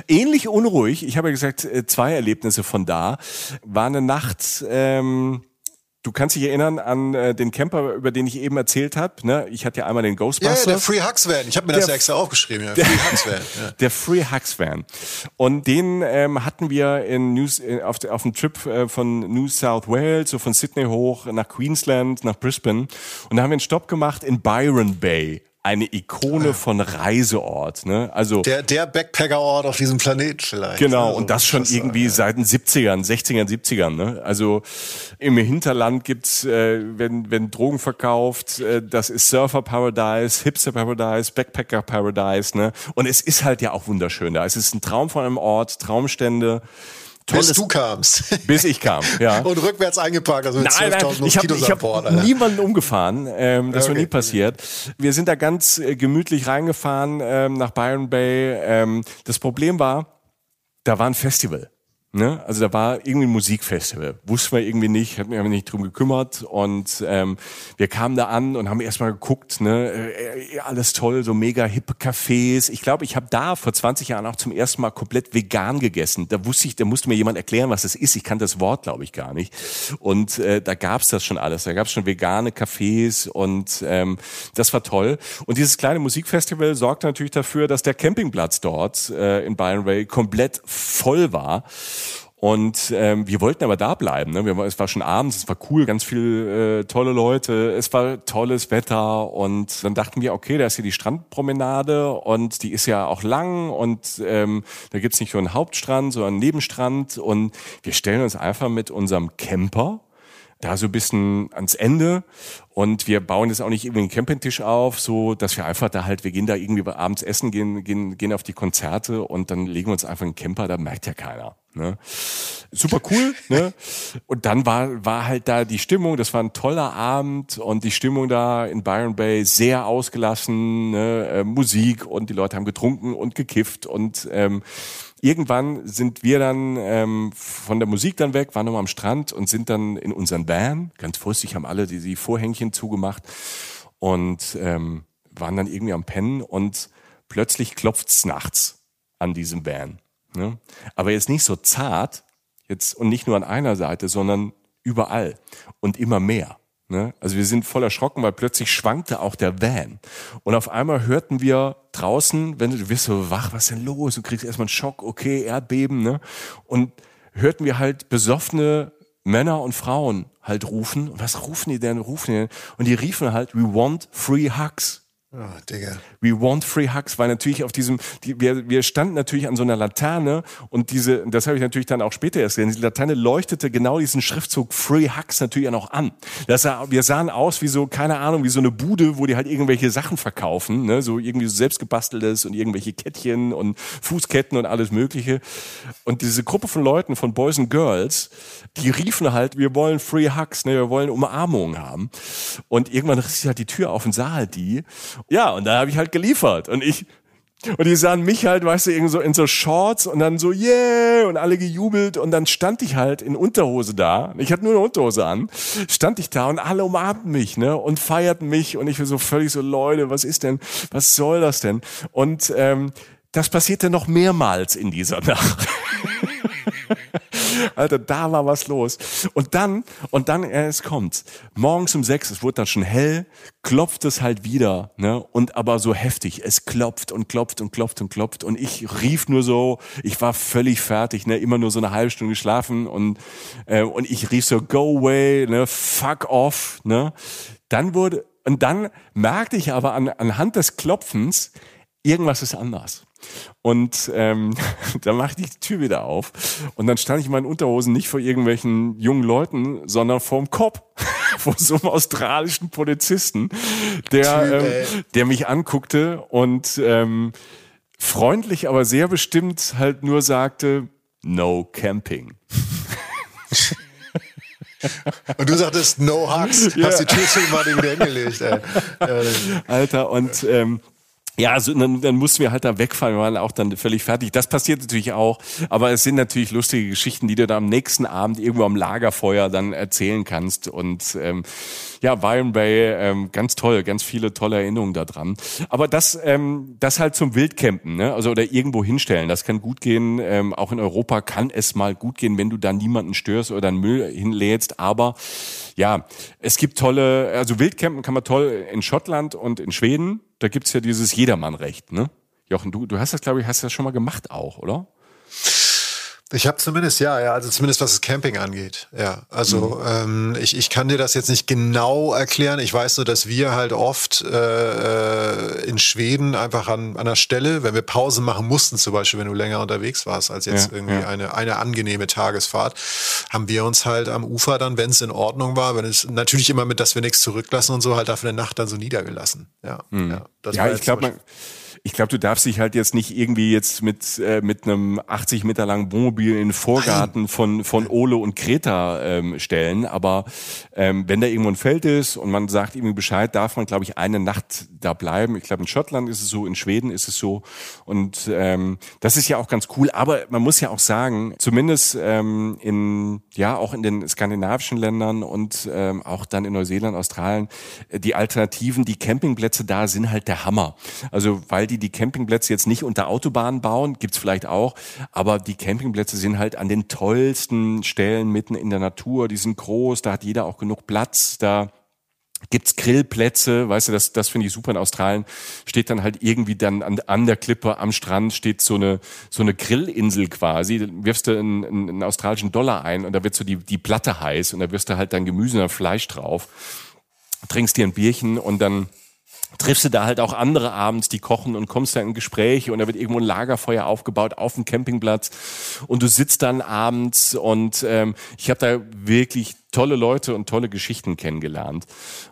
Ähnlich unruhig. Ich habe ja gesagt, äh, zwei Erlebnisse von da. War eine Nacht, ähm, Du kannst dich erinnern an äh, den Camper, über den ich eben erzählt habe. Ne? Ich hatte ja einmal den Ghostbuster. Ja, ja der Free Hugs Van. Ich habe mir das ja extra aufgeschrieben. Ja. Free Hugs Van. Ja. Der Free Hugs Van. Und den ähm, hatten wir in News, äh, auf, auf dem Trip äh, von New South Wales, so von Sydney hoch nach Queensland, nach Brisbane. Und da haben wir einen Stopp gemacht in Byron Bay eine Ikone ah. von Reiseort. Ne? Also der, der Backpackerort auf diesem Planet vielleicht. Genau, also, und das schon irgendwie ja. seit den 70ern, 60ern, 70ern. Ne? Also im Hinterland gibt's, äh, wenn, wenn Drogen verkauft, äh, das ist Surfer Paradise, Hipster Paradise, Backpacker Paradise. Ne? Und es ist halt ja auch wunderschön da. Es ist ein Traum von einem Ort, Traumstände. Tolles, bis du kamst. Bis ich kam, ja. Und rückwärts eingeparkt, also mit 12.000 Moskitos ich habe hab niemanden umgefahren, ähm, das okay. war nie passiert. Wir sind da ganz äh, gemütlich reingefahren ähm, nach Byron Bay. Ähm, das Problem war, da war ein Festival. Ne? Also da war irgendwie ein Musikfestival. Wussten wir irgendwie nicht, hat aber nicht drum gekümmert. Und ähm, wir kamen da an und haben erstmal geguckt, ne, äh, alles toll, so mega hippe Cafés. Ich glaube, ich habe da vor 20 Jahren auch zum ersten Mal komplett vegan gegessen. Da wusste ich, da musste mir jemand erklären, was das ist. Ich kann das Wort, glaube ich, gar nicht. Und äh, da gab's das schon alles. Da gab's schon vegane Cafés und ähm, das war toll. Und dieses kleine Musikfestival sorgte natürlich dafür, dass der Campingplatz dort äh, in Byron Bay komplett voll war. Und ähm, wir wollten aber da bleiben. Ne? Wir, es war schon abends, es war cool, ganz viele äh, tolle Leute, es war tolles Wetter und dann dachten wir, okay, da ist hier die Strandpromenade und die ist ja auch lang und ähm, da gibt's nicht nur einen Hauptstrand, sondern einen Nebenstrand und wir stellen uns einfach mit unserem Camper da so ein bisschen ans Ende und wir bauen jetzt auch nicht irgendwie einen Campingtisch auf, so dass wir einfach da halt, wir gehen da irgendwie abends essen, gehen, gehen, gehen auf die Konzerte und dann legen wir uns einfach einen Camper, da merkt ja keiner. Ne? Super cool, ne? Und dann war, war halt da die Stimmung, das war ein toller Abend und die Stimmung da in Byron Bay sehr ausgelassen, ne? Äh, Musik und die Leute haben getrunken und gekifft und ähm, irgendwann sind wir dann ähm, von der Musik dann weg, waren nochmal am Strand und sind dann in unseren Van, ganz vorsichtig haben alle die, die Vorhängchen zugemacht und ähm, waren dann irgendwie am Pennen und plötzlich klopft's nachts an diesem Van. Ne? Aber jetzt nicht so zart, jetzt und nicht nur an einer Seite, sondern überall und immer mehr. Ne? Also wir sind voll erschrocken, weil plötzlich schwankte auch der Van. Und auf einmal hörten wir draußen, wenn du, du wirst so wach, was ist denn los? Du kriegst erstmal einen Schock, okay, Erdbeben, ne? Und hörten wir halt besoffene Männer und Frauen halt rufen. Und was rufen die denn? Rufen die denn? Und die riefen halt, we want free hugs. Oh, Digga. We want free hugs, weil natürlich auf diesem, die, wir, wir standen natürlich an so einer Laterne und diese, das habe ich natürlich dann auch später erst gesehen, die Laterne leuchtete genau diesen Schriftzug Free Hugs natürlich auch noch an. Das sah, wir sahen aus wie so, keine Ahnung, wie so eine Bude, wo die halt irgendwelche Sachen verkaufen, ne? so irgendwie so selbstgebasteltes und irgendwelche Kettchen und Fußketten und alles mögliche. Und diese Gruppe von Leuten, von Boys and Girls, die riefen halt, wir wollen Free Hugs, ne? wir wollen Umarmungen haben. Und irgendwann riss sich halt die Tür auf und sah halt die ja, und da habe ich halt geliefert. Und ich Und die sahen mich halt, weißt du, irgendwie so in so Shorts und dann so, yeah, und alle gejubelt. Und dann stand ich halt in Unterhose da. Ich hatte nur eine Unterhose an. Stand ich da und alle umarmten mich, ne, und feierten mich. Und ich war so völlig so, Leute, was ist denn, was soll das denn? Und ähm, das passierte noch mehrmals in dieser Nacht. Alter, da war was los. Und dann, und dann, äh, es kommt. Morgens um sechs, es wurde dann schon hell, klopft es halt wieder, ne? Und aber so heftig. Es klopft und klopft und klopft und klopft. Und ich rief nur so, ich war völlig fertig, ne? Immer nur so eine halbe Stunde geschlafen und, äh, und ich rief so, go away, ne? Fuck off, ne? Dann wurde, und dann merkte ich aber an, anhand des Klopfens, irgendwas ist anders. Und ähm, da machte ich die Tür wieder auf und dann stand ich in meinen Unterhosen nicht vor irgendwelchen jungen Leuten, sondern vorm Kopf, vor so einem australischen Polizisten, der, ähm, der mich anguckte und ähm, freundlich, aber sehr bestimmt halt nur sagte, no camping. Und du sagtest no hugs, ja. hast die Tür schon mal wieder hingelegt. Ey. Alter, und ähm, ja, also dann, dann mussten wir halt da wegfahren. Wir waren auch dann völlig fertig. Das passiert natürlich auch. Aber es sind natürlich lustige Geschichten, die du da am nächsten Abend irgendwo am Lagerfeuer dann erzählen kannst. Und ähm, ja, Byron Bay, ähm, ganz toll, ganz viele tolle Erinnerungen daran. Aber das, ähm, das halt zum Wildcampen, ne? Also oder irgendwo hinstellen, das kann gut gehen. Ähm, auch in Europa kann es mal gut gehen, wenn du da niemanden störst oder einen Müll hinlädst. Aber ja, es gibt tolle, also Wildcampen kann man toll in Schottland und in Schweden da gibt's ja dieses Jedermannrecht, ne? Jochen, du, du hast das, glaube ich, hast das schon mal gemacht auch, oder? Ich habe zumindest, ja, ja, also zumindest was das Camping angeht. Ja, also mhm. ähm, ich, ich kann dir das jetzt nicht genau erklären. Ich weiß nur, dass wir halt oft äh, in Schweden einfach an, an der Stelle, wenn wir Pause machen mussten, zum Beispiel, wenn du länger unterwegs warst als jetzt ja, irgendwie ja. eine, eine angenehme Tagesfahrt, haben wir uns halt am Ufer dann, wenn es in Ordnung war, wenn es natürlich immer mit, dass wir nichts zurücklassen und so, halt dafür eine Nacht dann so niedergelassen. Ja, mhm. ja, ja ich glaube, man ich glaube, du darfst dich halt jetzt nicht irgendwie jetzt mit, äh, mit einem 80 Meter langen Wohnmobil in den Vorgarten von, von Ole und Kreta ähm, stellen. Aber ähm, wenn da irgendwo ein Feld ist und man sagt irgendwie Bescheid, darf man, glaube ich, eine Nacht da bleiben. Ich glaube, in Schottland ist es so, in Schweden ist es so. Und ähm, das ist ja auch ganz cool. Aber man muss ja auch sagen, zumindest ähm, in, ja, auch in den skandinavischen Ländern und ähm, auch dann in Neuseeland, Australien, äh, die Alternativen, die Campingplätze da sind halt der Hammer. Also, weil die die Campingplätze jetzt nicht unter Autobahnen bauen, gibt's vielleicht auch, aber die Campingplätze sind halt an den tollsten Stellen mitten in der Natur, die sind groß, da hat jeder auch genug Platz, da gibt's Grillplätze, weißt du, das, das finde ich super in Australien, steht dann halt irgendwie dann an, an der Klippe am Strand steht so eine, so eine Grillinsel quasi, da wirfst du einen, einen australischen Dollar ein und da wird so die, die Platte heiß und da wirst du halt dann Gemüse und Fleisch drauf, trinkst dir ein Bierchen und dann triffst du da halt auch andere abends, die kochen und kommst da in Gespräche und da wird irgendwo ein Lagerfeuer aufgebaut auf dem Campingplatz und du sitzt dann abends und ähm, ich habe da wirklich tolle Leute und tolle Geschichten kennengelernt.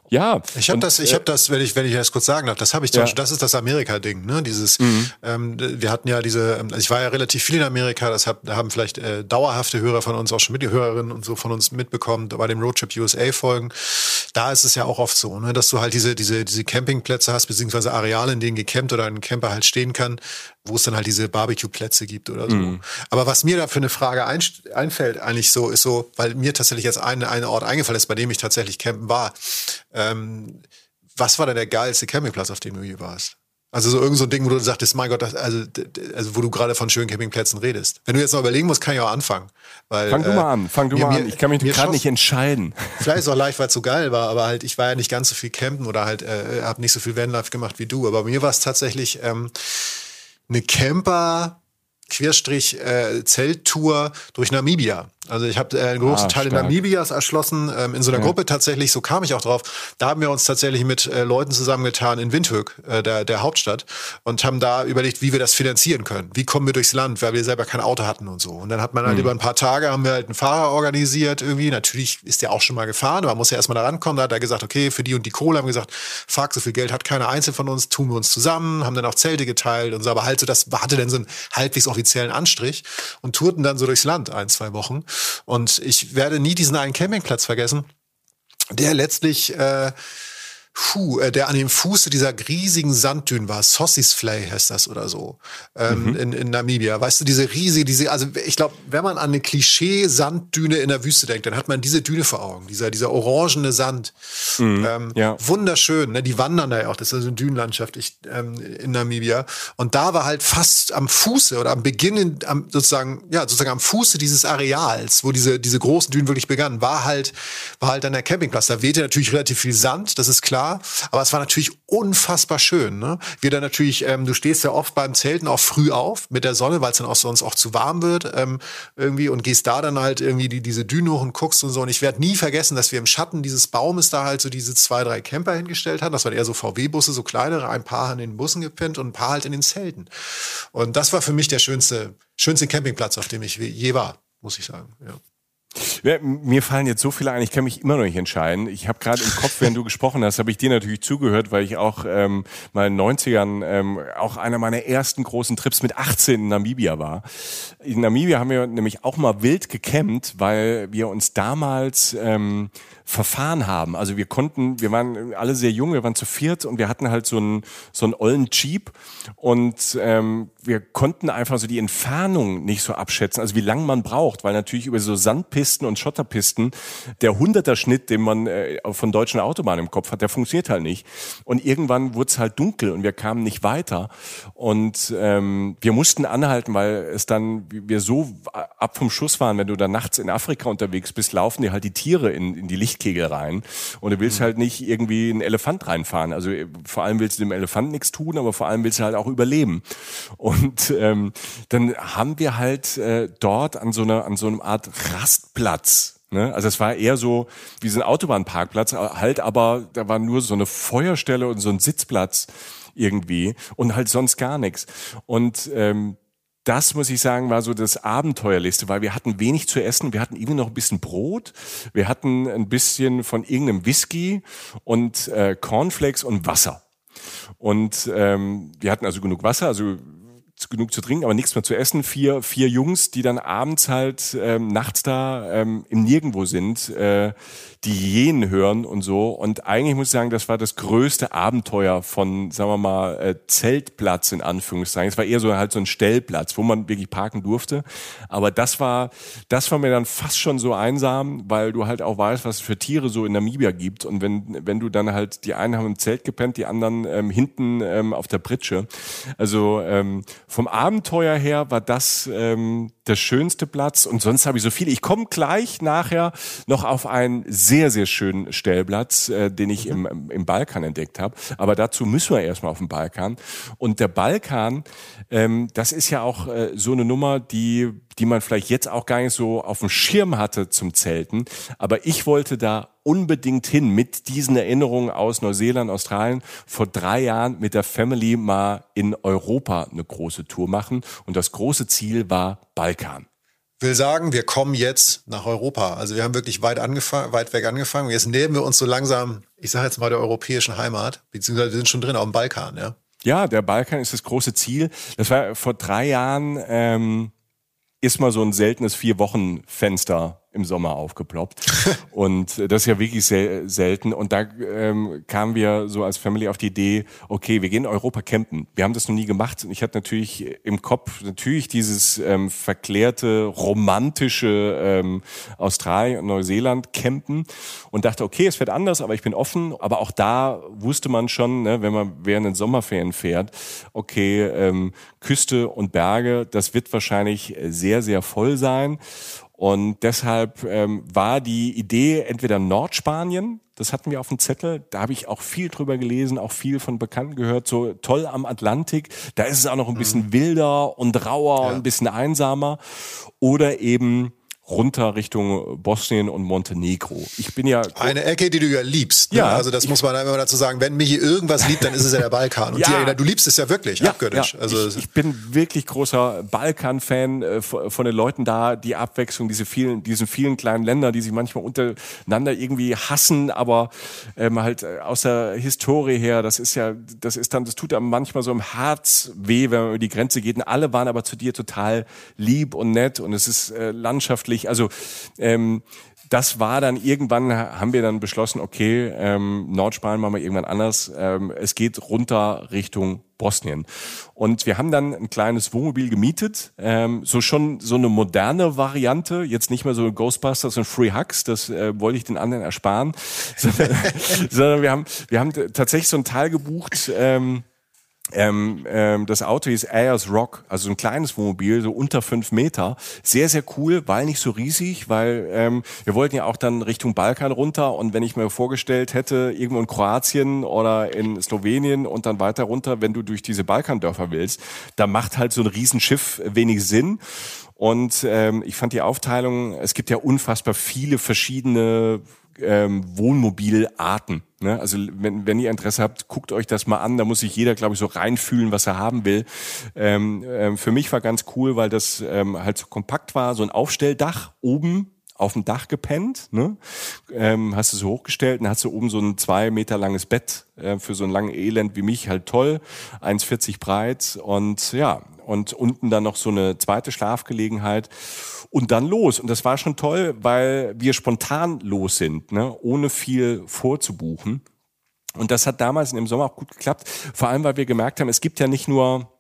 Ja. Ich habe das, ich äh, habe das, wenn ich, wenn ich das kurz sagen darf, das habe ich ja. das ist das Amerika-Ding, ne? Dieses, mhm. ähm, wir hatten ja diese, ähm, also ich war ja relativ viel in Amerika, das hab, haben vielleicht äh, dauerhafte Hörer von uns, auch schon mit Hörerinnen und so von uns mitbekommen, bei dem Roadtrip USA-Folgen. Da ist es ja auch oft so, ne, dass du halt diese, diese, diese Campingplätze hast, beziehungsweise Areale, in denen gecampt oder ein Camper halt stehen kann, wo es dann halt diese Barbecue-Plätze gibt oder so. Mhm. Aber was mir da für eine Frage ein, einfällt, eigentlich so, ist so, weil mir tatsächlich jetzt ein, ein Ort eingefallen ist, bei dem ich tatsächlich campen war. Ähm, was war denn der geilste Campingplatz, auf dem du je warst? Also so irgend so ein Ding, wo du sagtest, mein Gott, das, also, also wo du gerade von schönen Campingplätzen redest. Wenn du jetzt noch überlegen musst, kann ich auch anfangen. Weil, fang du mal an, fang du mir, mal an. Ich kann mich gerade nicht entscheiden. Vielleicht ist es auch leicht, weil es so geil war, aber halt, ich war ja nicht ganz so viel campen oder halt, äh, habe nicht so viel Vanlife gemacht wie du. Aber mir war es tatsächlich ähm, eine Camper Querstrich äh, Zelttour durch Namibia. Also ich habe äh, einen großen ah, Teil in Namibias erschlossen, ähm, in so einer ja. Gruppe tatsächlich, so kam ich auch drauf. Da haben wir uns tatsächlich mit äh, Leuten zusammengetan in Windhoek, äh, der, der Hauptstadt, und haben da überlegt, wie wir das finanzieren können. Wie kommen wir durchs Land, weil wir selber kein Auto hatten und so. Und dann hat man halt mhm. über ein paar Tage haben wir halt einen Fahrer organisiert irgendwie. Natürlich ist der auch schon mal gefahren, aber man muss ja erstmal da rankommen. Da hat er gesagt, okay, für die und die Kohle haben wir gesagt, fuck, so viel Geld hat keiner einzeln von uns, tun wir uns zusammen, haben dann auch Zelte geteilt und so, aber halt so, das hatte dann so einen halbwegs offiziellen Anstrich und tourten dann so durchs Land ein, zwei Wochen. Und ich werde nie diesen einen Campingplatz vergessen, der letztlich äh, Puh, äh, der an dem Fuße dieser riesigen Sanddünen war. Sossis Flay heißt das oder so. Ähm, mhm. in, in Namibia. Weißt du, diese riesige, diese, also ich glaube, wenn man an eine Klischee-Sanddüne in der Wüste denkt, dann hat man diese Düne vor Augen. Dieser, dieser orangene Sand. Mhm. Ähm, ja. Wunderschön, ne? Die wandern da ja auch. Das ist also eine Dünenlandschaft ich, ähm, in Namibia. Und da war halt fast am Fuße oder am Beginn, am, sozusagen, ja, sozusagen am Fuße dieses Areals, wo diese, diese großen Dünen wirklich begannen, war halt, war halt dann der Campingplatz. Da wehte natürlich relativ viel Sand, das ist klar. Aber es war natürlich unfassbar schön. Ne? Wir dann natürlich, ähm, du stehst ja oft beim Zelten auch früh auf mit der Sonne, weil es dann auch sonst auch zu warm wird ähm, irgendwie und gehst da dann halt irgendwie die, diese Düne hoch und guckst und so. Und ich werde nie vergessen, dass wir im Schatten dieses Baumes da halt so diese zwei, drei Camper hingestellt haben. Das waren eher so VW-Busse, so kleinere, ein paar in den Bussen gepinnt und ein paar halt in den Zelten. Und das war für mich der schönste, schönste Campingplatz, auf dem ich je war, muss ich sagen. Ja. Ja, mir fallen jetzt so viele ein, ich kann mich immer noch nicht entscheiden. Ich habe gerade im Kopf, während du gesprochen hast, habe ich dir natürlich zugehört, weil ich auch ähm, mal in den 90ern ähm, auch einer meiner ersten großen Trips mit 18 in Namibia war. In Namibia haben wir nämlich auch mal wild gecampt, weil wir uns damals ähm, verfahren haben. Also wir konnten, wir waren alle sehr jung, wir waren zu viert und wir hatten halt so einen so einen ollen Jeep und ähm, wir konnten einfach so die Entfernung nicht so abschätzen, also wie lange man braucht, weil natürlich über so Sandpisten und Schotterpisten der Hunderter-Schnitt, den man äh, von deutschen Autobahnen im Kopf hat, der funktioniert halt nicht. Und irgendwann wurde es halt dunkel und wir kamen nicht weiter und ähm, wir mussten anhalten, weil es dann wir so ab vom Schuss waren, wenn du dann nachts in Afrika unterwegs bist, laufen dir halt die Tiere in, in die Licht Lichtkegel rein. Und du willst mhm. halt nicht irgendwie einen Elefant reinfahren. Also äh, vor allem willst du dem Elefant nichts tun, aber vor allem willst du halt auch überleben. Und ähm, dann haben wir halt äh, dort an so einer an so einem Art Rastplatz Ne? Also es war eher so wie so ein Autobahnparkplatz, halt aber da war nur so eine Feuerstelle und so ein Sitzplatz irgendwie und halt sonst gar nichts. Und ähm, das muss ich sagen, war so das Abenteuerliste, weil wir hatten wenig zu essen. Wir hatten irgendwie noch ein bisschen Brot. Wir hatten ein bisschen von irgendeinem Whisky und äh, Cornflakes und Wasser. Und ähm, wir hatten also genug Wasser, also genug zu trinken, aber nichts mehr zu essen. Vier, vier Jungs, die dann abends halt ähm, nachts da ähm, im Nirgendwo sind, äh, die Hyänen hören und so. Und eigentlich muss ich sagen, das war das größte Abenteuer von, sagen wir mal, äh, Zeltplatz in Anführungszeichen. Es war eher so halt so ein Stellplatz, wo man wirklich parken durfte. Aber das war, das war mir dann fast schon so einsam, weil du halt auch weißt, was es für Tiere so in Namibia gibt. Und wenn, wenn du dann halt, die einen haben im Zelt gepennt, die anderen ähm, hinten ähm, auf der Pritsche. Also ähm, vom Abenteuer her war das ähm, der schönste Platz. Und sonst habe ich so viele. Ich komme gleich nachher noch auf einen sehr, sehr schönen Stellplatz, äh, den ich im, im Balkan entdeckt habe. Aber dazu müssen wir erstmal auf den Balkan. Und der Balkan, ähm, das ist ja auch äh, so eine Nummer, die, die man vielleicht jetzt auch gar nicht so auf dem Schirm hatte zum Zelten. Aber ich wollte da unbedingt hin mit diesen Erinnerungen aus Neuseeland, Australien, vor drei Jahren mit der Family mal in Europa eine große Tour machen. Und das große Ziel war Balkan will sagen, wir kommen jetzt nach Europa. Also wir haben wirklich weit angefangen, weit weg angefangen. Jetzt nähern wir uns so langsam, ich sage jetzt mal der europäischen Heimat, beziehungsweise wir sind schon drin auf dem Balkan, ja. Ja, der Balkan ist das große Ziel. Das war vor drei Jahren ähm, ist mal so ein seltenes vier Wochen Fenster im Sommer aufgeploppt. und das ist ja wirklich sel selten. Und da ähm, kamen wir so als Family auf die Idee, okay, wir gehen in Europa campen. Wir haben das noch nie gemacht. Und ich hatte natürlich im Kopf natürlich dieses ähm, verklärte, romantische ähm, Australien und Neuseeland campen und dachte, okay, es wird anders, aber ich bin offen. Aber auch da wusste man schon, ne, wenn man während den Sommerferien fährt, okay, ähm, Küste und Berge, das wird wahrscheinlich sehr, sehr voll sein. Und deshalb ähm, war die Idee entweder Nordspanien, das hatten wir auf dem Zettel, da habe ich auch viel drüber gelesen, auch viel von Bekannten gehört, so toll am Atlantik, da ist es auch noch ein bisschen mhm. wilder und rauer, ja. ein bisschen einsamer. Oder eben runter Richtung Bosnien und Montenegro. Ich bin ja eine Ecke, die du ja liebst. Ne? Ja, also das muss man immer dazu sagen. Wenn Michi irgendwas liebt, dann ist es ja der Balkan. Und ja. die, du liebst es ja wirklich, ja, abgöttisch. Ja. Also ich, ich, bin wirklich großer Balkan-Fan äh, von den Leuten da. Die Abwechslung, diese vielen, diesen vielen kleinen Länder, die sich manchmal untereinander irgendwie hassen, aber ähm, halt äh, aus der Historie her, das ist ja, das ist dann, das tut einem manchmal so im Herz weh, wenn man über die Grenze geht. Und alle waren aber zu dir total lieb und nett und es ist äh, landschaftlich wirklich, also ähm, das war dann irgendwann, haben wir dann beschlossen, okay, ähm, Nordspanien machen wir irgendwann anders. Ähm, es geht runter Richtung Bosnien. Und wir haben dann ein kleines Wohnmobil gemietet, ähm, so schon so eine moderne Variante, jetzt nicht mehr so Ghostbusters und Free Hugs, das äh, wollte ich den anderen ersparen, sondern, sondern wir haben wir haben tatsächlich so ein Teil gebucht. Ähm, ähm, ähm, das Auto hieß Ayers Rock, also ein kleines Wohnmobil, so unter fünf Meter. Sehr, sehr cool, weil nicht so riesig, weil ähm, wir wollten ja auch dann Richtung Balkan runter und wenn ich mir vorgestellt hätte, irgendwo in Kroatien oder in Slowenien und dann weiter runter, wenn du durch diese Balkandörfer willst, da macht halt so ein Riesenschiff wenig Sinn. Und ähm, ich fand die Aufteilung, es gibt ja unfassbar viele verschiedene ähm, Wohnmobilarten. Ne? Also wenn, wenn ihr Interesse habt, guckt euch das mal an. Da muss sich jeder, glaube ich, so reinfühlen, was er haben will. Ähm, ähm, für mich war ganz cool, weil das ähm, halt so kompakt war, so ein Aufstelldach oben auf dem Dach gepennt, ne? Ähm, hast du so hochgestellt und hast du oben so ein zwei Meter langes Bett äh, für so ein langen Elend wie mich halt toll, 1,40 breit und ja, und unten dann noch so eine zweite Schlafgelegenheit und dann los. Und das war schon toll, weil wir spontan los sind, ne? ohne viel vorzubuchen. Und das hat damals in dem Sommer auch gut geklappt, vor allem weil wir gemerkt haben, es gibt ja nicht nur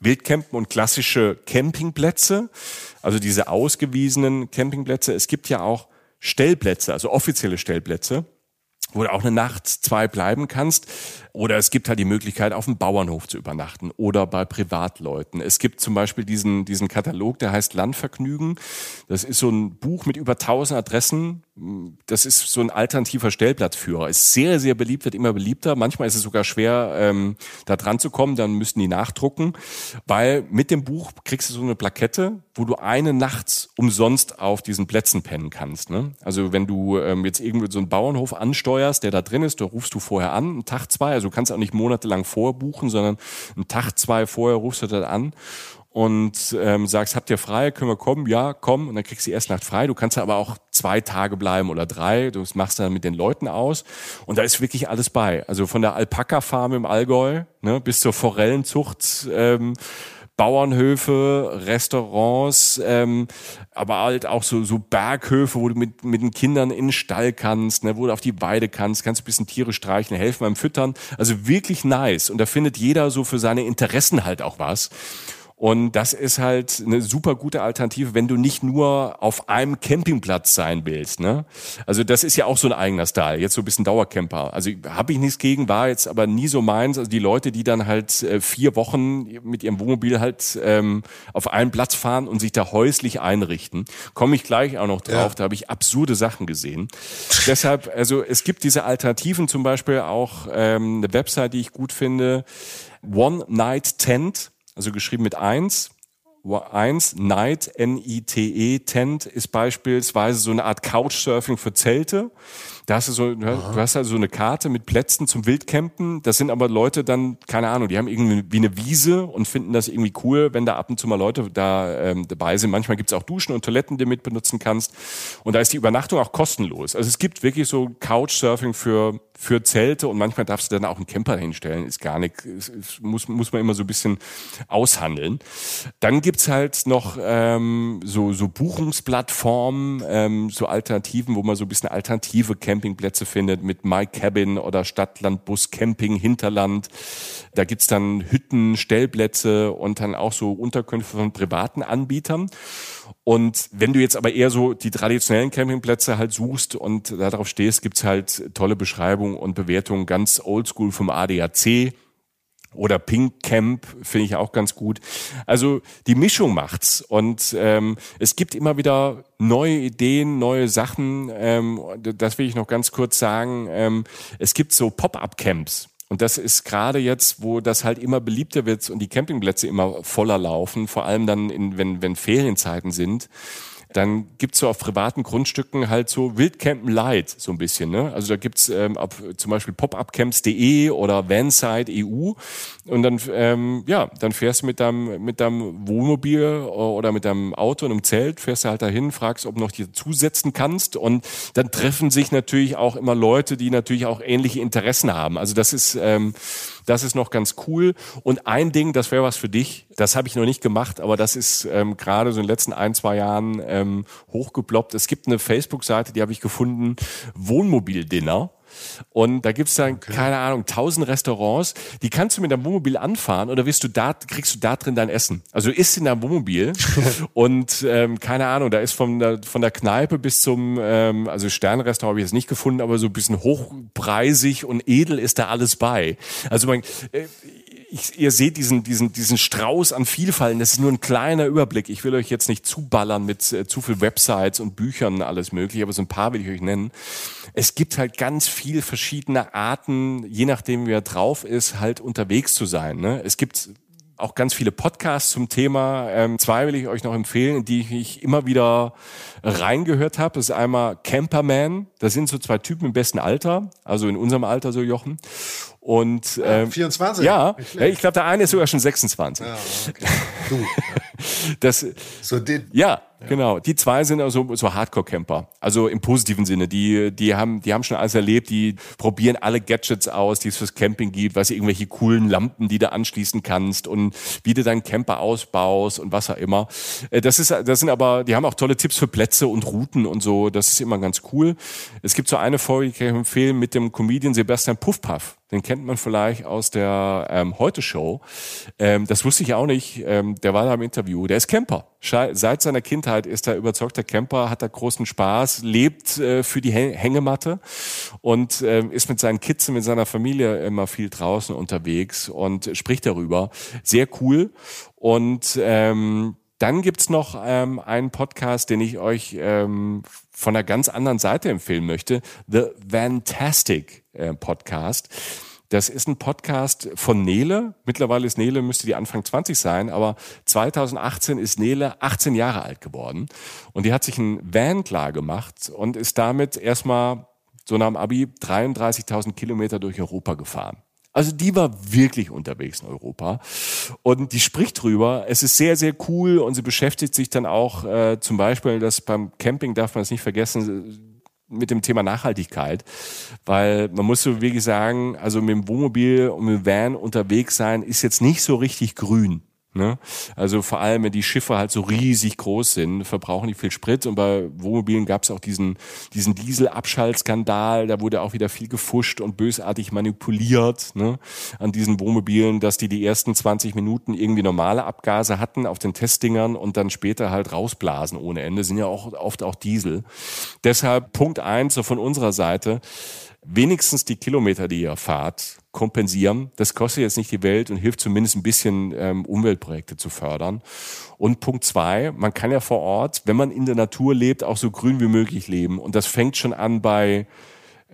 Wildcampen und klassische Campingplätze, also diese ausgewiesenen Campingplätze, es gibt ja auch Stellplätze, also offizielle Stellplätze wo du auch eine Nacht, zwei bleiben kannst. Oder es gibt halt die Möglichkeit, auf dem Bauernhof zu übernachten oder bei Privatleuten. Es gibt zum Beispiel diesen, diesen Katalog, der heißt Landvergnügen. Das ist so ein Buch mit über 1000 Adressen. Das ist so ein alternativer Stellplatzführer. Ist sehr, sehr beliebt, wird immer beliebter. Manchmal ist es sogar schwer, ähm, da dran zu kommen. Dann müssen die nachdrucken. Weil mit dem Buch kriegst du so eine Plakette, wo du eine Nacht umsonst auf diesen Plätzen pennen kannst. Ne? Also wenn du ähm, jetzt irgendwie so einen Bauernhof ansteuerst, der da drin ist, da rufst du vorher an, einen Tag, zwei. Also du kannst auch nicht monatelang vorbuchen, sondern einen Tag, zwei vorher rufst du da an und ähm, sagst, habt ihr frei, können wir kommen? Ja, komm. Und dann kriegst du die erste Nacht frei. Du kannst aber auch zwei Tage bleiben oder drei. Du machst dann mit den Leuten aus. Und da ist wirklich alles bei. Also von der Alpaka-Farm im Allgäu ne, bis zur Forellenzucht. Ähm, Bauernhöfe, Restaurants, ähm, aber halt auch so, so Berghöfe, wo du mit, mit den Kindern in den Stall kannst, ne, wo du auf die Weide kannst, kannst ein bisschen Tiere streichen, helfen beim Füttern. Also wirklich nice. Und da findet jeder so für seine Interessen halt auch was. Und das ist halt eine super gute Alternative, wenn du nicht nur auf einem Campingplatz sein willst. Ne? Also das ist ja auch so ein eigener Style, jetzt so ein bisschen Dauercamper. Also habe ich nichts gegen, war jetzt aber nie so meins. Also die Leute, die dann halt äh, vier Wochen mit ihrem Wohnmobil halt ähm, auf einen Platz fahren und sich da häuslich einrichten, komme ich gleich auch noch drauf. Ja. Da habe ich absurde Sachen gesehen. Deshalb, also es gibt diese Alternativen, zum Beispiel auch ähm, eine Website, die ich gut finde, One Night Tent also geschrieben mit eins. Eins, Night, N-I-T-E, Tent ist beispielsweise so eine Art Couchsurfing für zelte. Da hast du so, du hast also so eine Karte mit Plätzen zum Wildcampen. Das sind aber Leute dann, keine Ahnung, die haben irgendwie wie eine Wiese und finden das irgendwie cool, wenn da ab und zu mal Leute da ähm, dabei sind. Manchmal gibt's auch Duschen und Toiletten, die du mit benutzen kannst. Und da ist die Übernachtung auch kostenlos. Also es gibt wirklich so Couchsurfing für für Zelte und manchmal darfst du dann auch einen Camper hinstellen, ist gar nicht, muss, muss man immer so ein bisschen aushandeln. Dann gibt's halt noch ähm, so, so Buchungsplattformen, ähm, so Alternativen, wo man so ein bisschen alternative Campingplätze findet mit My Cabin oder Stadtland, Bus, Camping, Hinterland. Da gibt's dann Hütten, Stellplätze und dann auch so Unterkünfte von privaten Anbietern. Und wenn du jetzt aber eher so die traditionellen Campingplätze halt suchst und darauf stehst, gibt's halt tolle Beschreibungen und Bewertungen, ganz oldschool vom ADAC oder Pink Camp finde ich auch ganz gut. Also die Mischung macht's und ähm, es gibt immer wieder neue Ideen, neue Sachen. Ähm, das will ich noch ganz kurz sagen. Ähm, es gibt so Pop-up-Camps. Und das ist gerade jetzt, wo das halt immer beliebter wird und die Campingplätze immer voller laufen, vor allem dann, in, wenn, wenn Ferienzeiten sind, dann gibt's so auf privaten Grundstücken halt so Wildcampen Light, so ein bisschen. Ne? Also da gibt's ähm, ab, zum Beispiel popupcamps.de oder Vanside EU und dann, ähm, ja, dann fährst du mit deinem, mit deinem Wohnmobil oder mit deinem Auto und einem Zelt, fährst du halt dahin, fragst, ob du noch dir zusetzen kannst und dann treffen sich natürlich auch immer Leute, die natürlich auch ähnliche Interessen haben. Also das ist... Ähm, das ist noch ganz cool. Und ein Ding, das wäre was für dich, das habe ich noch nicht gemacht, aber das ist ähm, gerade so in den letzten ein, zwei Jahren ähm, hochgeploppt. Es gibt eine Facebook-Seite, die habe ich gefunden, Wohnmobil-Dinner. Und da gibt's dann, okay. keine Ahnung, tausend Restaurants, die kannst du mit deinem Wohnmobil anfahren oder wirst du da, kriegst du da drin dein Essen. Also du isst in deinem Wohnmobil und ähm, keine Ahnung, da ist von der, von der Kneipe bis zum, ähm, also Sternrestaurant habe ich jetzt nicht gefunden, aber so ein bisschen hochpreisig und edel ist da alles bei. Also man, äh, ich, ihr seht diesen, diesen, diesen Strauß an Vielfalten. Das ist nur ein kleiner Überblick. Ich will euch jetzt nicht zuballern mit äh, zu viel Websites und Büchern und alles mögliche, aber so ein paar will ich euch nennen. Es gibt halt ganz viel verschiedene Arten, je nachdem wer drauf ist, halt unterwegs zu sein. Ne? Es gibt auch ganz viele Podcasts zum Thema. Ähm, zwei will ich euch noch empfehlen, die ich immer wieder reingehört habe. Das ist einmal Camperman. Das sind so zwei Typen im besten Alter, also in unserem Alter so Jochen. Und ah, ähm, 24. Ja, ich glaube, der eine ist sogar schon 26. Ja, okay. Du. das, so den, ja, ja, genau. Die zwei sind also so Hardcore-Camper. Also im positiven Sinne. Die, die haben, die haben schon alles erlebt. Die probieren alle Gadgets aus, die es fürs Camping gibt. Was irgendwelche coolen Lampen, die du anschließen kannst und wie du deinen Camper ausbaust und was auch immer. Äh, das ist, das sind aber, die haben auch tolle Tipps für Plätze und Routen und so. Das ist immer ganz cool. Es gibt so eine Folge, die ich empfehlen, mit dem Comedian Sebastian Puffpaff. Den kennt man vielleicht aus der ähm, Heute-Show. Ähm, das wusste ich auch nicht. Ähm, der war da im Interview. Der ist Camper. Seit seiner Kindheit ist er überzeugter Camper, hat da großen Spaß, lebt äh, für die Hängematte und äh, ist mit seinen Kids und mit seiner Familie immer viel draußen unterwegs und spricht darüber. Sehr cool. Und ähm, dann gibt's noch ähm, einen Podcast, den ich euch ähm, von einer ganz anderen Seite empfehlen möchte. The Fantastic äh, Podcast. Das ist ein Podcast von Nele. Mittlerweile ist Nele, müsste die Anfang 20 sein, aber 2018 ist Nele 18 Jahre alt geworden. Und die hat sich ein Van klar gemacht und ist damit erstmal so nach dem Abi 33.000 Kilometer durch Europa gefahren. Also die war wirklich unterwegs in Europa und die spricht drüber. Es ist sehr, sehr cool und sie beschäftigt sich dann auch äh, zum Beispiel, dass beim Camping darf man es nicht vergessen, mit dem Thema Nachhaltigkeit, weil man muss so wirklich sagen, also mit dem Wohnmobil und mit dem Van unterwegs sein ist jetzt nicht so richtig grün. Ne? Also vor allem, wenn die Schiffe halt so riesig groß sind, verbrauchen die viel Sprit. Und bei Wohnmobilen gab es auch diesen, diesen Dieselabschaltskandal. Da wurde auch wieder viel gefuscht und bösartig manipuliert ne? an diesen Wohnmobilen, dass die die ersten 20 Minuten irgendwie normale Abgase hatten auf den Testdingern und dann später halt rausblasen ohne Ende. Sind ja auch oft auch Diesel. Deshalb Punkt eins so von unserer Seite wenigstens die Kilometer, die ihr fahrt, kompensieren. Das kostet jetzt nicht die Welt und hilft zumindest ein bisschen, ähm, Umweltprojekte zu fördern. Und Punkt zwei, man kann ja vor Ort, wenn man in der Natur lebt, auch so grün wie möglich leben. Und das fängt schon an bei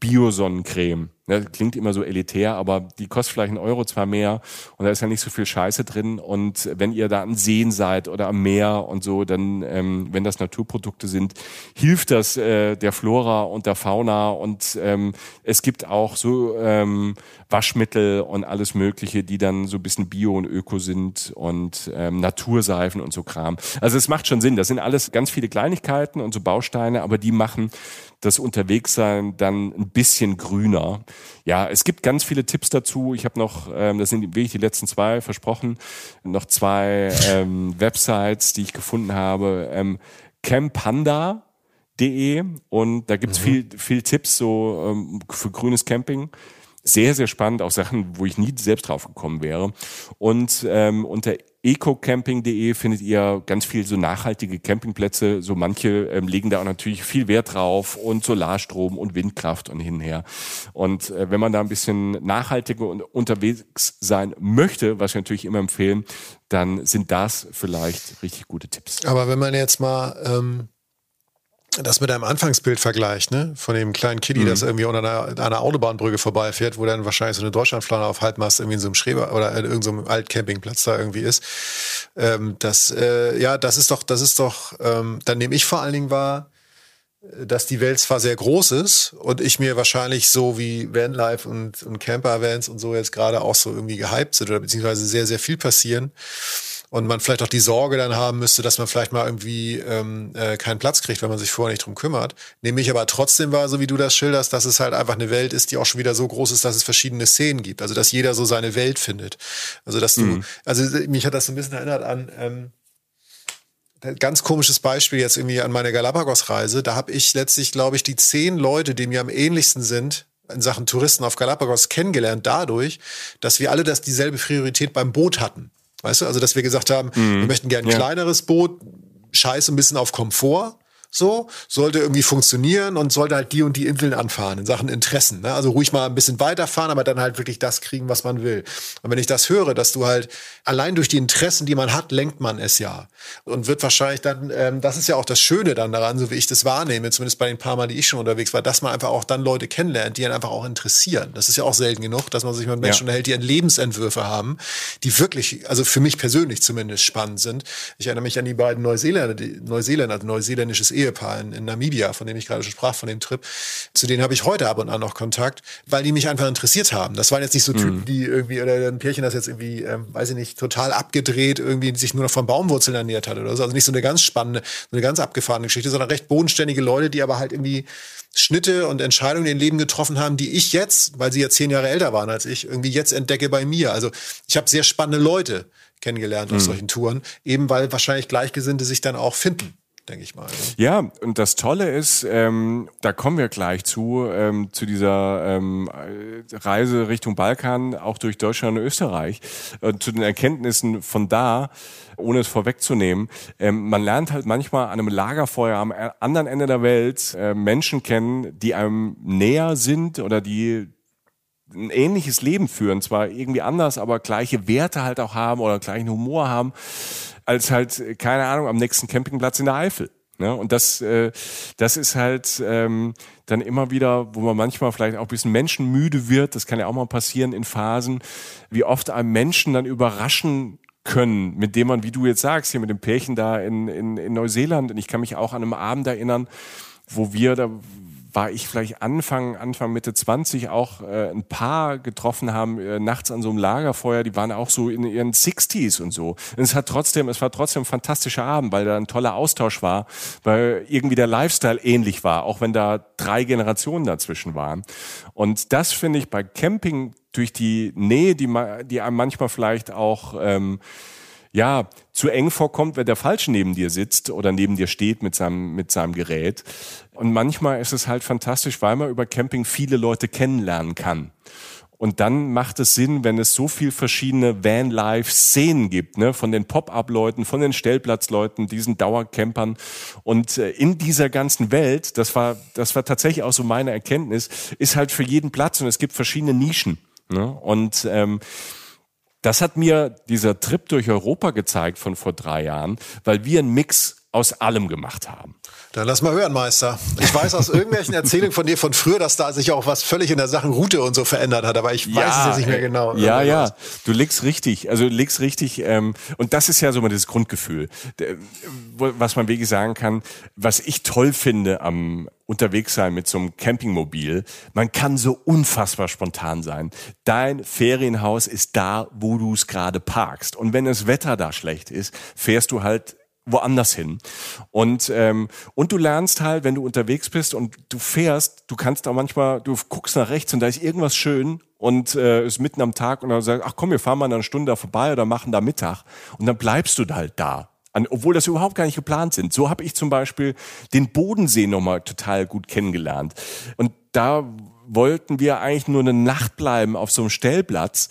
Bio-Sonnencreme. Das ne, klingt immer so elitär, aber die kostet vielleicht einen Euro zwar mehr und da ist ja nicht so viel Scheiße drin. Und wenn ihr da am Seen seid oder am Meer und so, dann, ähm, wenn das Naturprodukte sind, hilft das äh, der Flora und der Fauna. Und ähm, es gibt auch so ähm, Waschmittel und alles Mögliche, die dann so ein bisschen Bio und Öko sind und ähm, Naturseifen und so Kram. Also es macht schon Sinn. Das sind alles ganz viele Kleinigkeiten und so Bausteine, aber die machen das Unterwegssein dann ein bisschen grüner. Ja, es gibt ganz viele Tipps dazu. Ich habe noch, ähm, das sind wirklich die letzten zwei versprochen, noch zwei ähm, Websites, die ich gefunden habe. Ähm, campanda.de und da gibt's mhm. viel, viel Tipps so ähm, für grünes Camping sehr, sehr spannend, auch Sachen, wo ich nie selbst drauf gekommen wäre. Und ähm, unter ecocamping.de findet ihr ganz viel so nachhaltige Campingplätze. So manche ähm, legen da auch natürlich viel Wert drauf und Solarstrom und Windkraft und hin und her. Und äh, wenn man da ein bisschen nachhaltiger und unterwegs sein möchte, was wir natürlich immer empfehlen, dann sind das vielleicht richtig gute Tipps. Aber wenn man jetzt mal ähm das mit einem Anfangsbild vergleicht, ne? Von dem kleinen Kiddie, mhm. das irgendwie unter einer, einer, Autobahnbrücke vorbeifährt, wo dann wahrscheinlich so eine Deutschlandflagge auf Halbmast irgendwie in so einem Schreber oder in irgendeinem so Altcampingplatz da irgendwie ist. Ähm, das, äh, ja, das ist doch, das ist doch, ähm, dann nehme ich vor allen Dingen wahr, dass die Welt zwar sehr groß ist und ich mir wahrscheinlich so wie Vanlife und, und Camper-Vans und so jetzt gerade auch so irgendwie gehypt sind oder beziehungsweise sehr, sehr viel passieren und man vielleicht auch die Sorge dann haben müsste, dass man vielleicht mal irgendwie ähm, äh, keinen Platz kriegt, wenn man sich vorher nicht drum kümmert. Nehme ich aber trotzdem wahr, so wie du das schilderst, dass es halt einfach eine Welt ist, die auch schon wieder so groß ist, dass es verschiedene Szenen gibt. Also dass jeder so seine Welt findet. Also dass du, mhm. also mich hat das so ein bisschen erinnert an ähm, ganz komisches Beispiel jetzt irgendwie an meiner Galapagos-Reise. Da habe ich letztlich, glaube ich, die zehn Leute, die mir am ähnlichsten sind, in Sachen Touristen auf Galapagos kennengelernt dadurch, dass wir alle das dieselbe Priorität beim Boot hatten. Weißt du, also dass wir gesagt haben, mhm. wir möchten gerne ein ja. kleineres Boot, scheiß ein bisschen auf Komfort so, sollte irgendwie funktionieren und sollte halt die und die Inseln anfahren in Sachen Interessen. Ne? Also ruhig mal ein bisschen weiterfahren, aber dann halt wirklich das kriegen, was man will. Und wenn ich das höre, dass du halt allein durch die Interessen, die man hat, lenkt man es ja. Und wird wahrscheinlich dann, ähm, das ist ja auch das Schöne dann daran, so wie ich das wahrnehme, zumindest bei den paar Mal, die ich schon unterwegs war, dass man einfach auch dann Leute kennenlernt, die einen einfach auch interessieren. Das ist ja auch selten genug, dass man sich mit Menschen ja. unterhält, die Lebensentwürfe haben, die wirklich, also für mich persönlich zumindest spannend sind. Ich erinnere mich an die beiden Neuseeländer, die Neuseeländer, also neuseeländisches Ehe Ehepaar in, in Namibia, von dem ich gerade schon sprach, von dem Trip. Zu denen habe ich heute ab und an noch Kontakt, weil die mich einfach interessiert haben. Das waren jetzt nicht so Typen, mhm. die irgendwie, oder ein Pärchen, das jetzt irgendwie, ähm, weiß ich nicht, total abgedreht, irgendwie sich nur noch von Baumwurzeln ernährt hat oder so. Also nicht so eine ganz spannende, so eine ganz abgefahrene Geschichte, sondern recht bodenständige Leute, die aber halt irgendwie Schnitte und Entscheidungen in Leben getroffen haben, die ich jetzt, weil sie ja zehn Jahre älter waren als ich, irgendwie jetzt entdecke bei mir. Also ich habe sehr spannende Leute kennengelernt auf mhm. solchen Touren, eben weil wahrscheinlich Gleichgesinnte sich dann auch finden denke ich mal. Ne? Ja, und das Tolle ist, ähm, da kommen wir gleich zu, ähm, zu dieser ähm, Reise Richtung Balkan, auch durch Deutschland und Österreich, äh, zu den Erkenntnissen von da, ohne es vorwegzunehmen. Ähm, man lernt halt manchmal an einem Lagerfeuer am anderen Ende der Welt äh, Menschen kennen, die einem näher sind oder die ein ähnliches Leben führen, zwar irgendwie anders, aber gleiche Werte halt auch haben oder gleichen Humor haben als halt, keine Ahnung, am nächsten Campingplatz in der Eifel. Ne? Und das, äh, das ist halt ähm, dann immer wieder, wo man manchmal vielleicht auch ein bisschen menschenmüde wird, das kann ja auch mal passieren in Phasen, wie oft einem Menschen dann überraschen können, mit dem man, wie du jetzt sagst, hier mit dem Pärchen da in, in, in Neuseeland, und ich kann mich auch an einem Abend erinnern, wo wir, da war ich vielleicht Anfang, Anfang Mitte 20 auch äh, ein paar getroffen haben, äh, nachts an so einem Lagerfeuer, die waren auch so in ihren 60s und so. Und es hat trotzdem, es war trotzdem ein fantastischer Abend, weil da ein toller Austausch war, weil irgendwie der Lifestyle ähnlich war, auch wenn da drei Generationen dazwischen waren. Und das finde ich bei Camping durch die Nähe, die, die einem manchmal vielleicht auch ähm, ja, zu eng vorkommt, wenn der Falsche neben dir sitzt oder neben dir steht mit seinem, mit seinem Gerät. Und manchmal ist es halt fantastisch, weil man über Camping viele Leute kennenlernen kann. Und dann macht es Sinn, wenn es so viel verschiedene Van-Life-Szenen gibt, ne? von den Pop-Up-Leuten, von den Stellplatzleuten, diesen Dauercampern. Und äh, in dieser ganzen Welt, das war, das war tatsächlich auch so meine Erkenntnis, ist halt für jeden Platz und es gibt verschiedene Nischen. Ne? Und ähm, das hat mir dieser Trip durch Europa gezeigt von vor drei Jahren, weil wir einen Mix aus allem gemacht haben. Dann lass mal hören, Meister. Ich weiß aus irgendwelchen Erzählungen von dir von früher, dass da sich auch was völlig in der Sache Route und so verändert hat, aber ich ja, weiß es jetzt nicht mehr genau. Ja, ja, du legst richtig, also du legst richtig, ähm, und das ist ja so mal das Grundgefühl, was man wirklich sagen kann, was ich toll finde am unterwegs sein mit so einem Campingmobil, man kann so unfassbar spontan sein. Dein Ferienhaus ist da, wo du es gerade parkst. Und wenn das Wetter da schlecht ist, fährst du halt woanders hin. Und, ähm, und du lernst halt, wenn du unterwegs bist und du fährst, du kannst auch manchmal, du guckst nach rechts und da ist irgendwas schön und äh, ist mitten am Tag und dann sagst, ach komm, wir fahren mal eine Stunde da vorbei oder machen da Mittag. Und dann bleibst du halt da. An, obwohl das überhaupt gar nicht geplant sind. So habe ich zum Beispiel den Bodensee nochmal total gut kennengelernt. Und da wollten wir eigentlich nur eine Nacht bleiben auf so einem Stellplatz.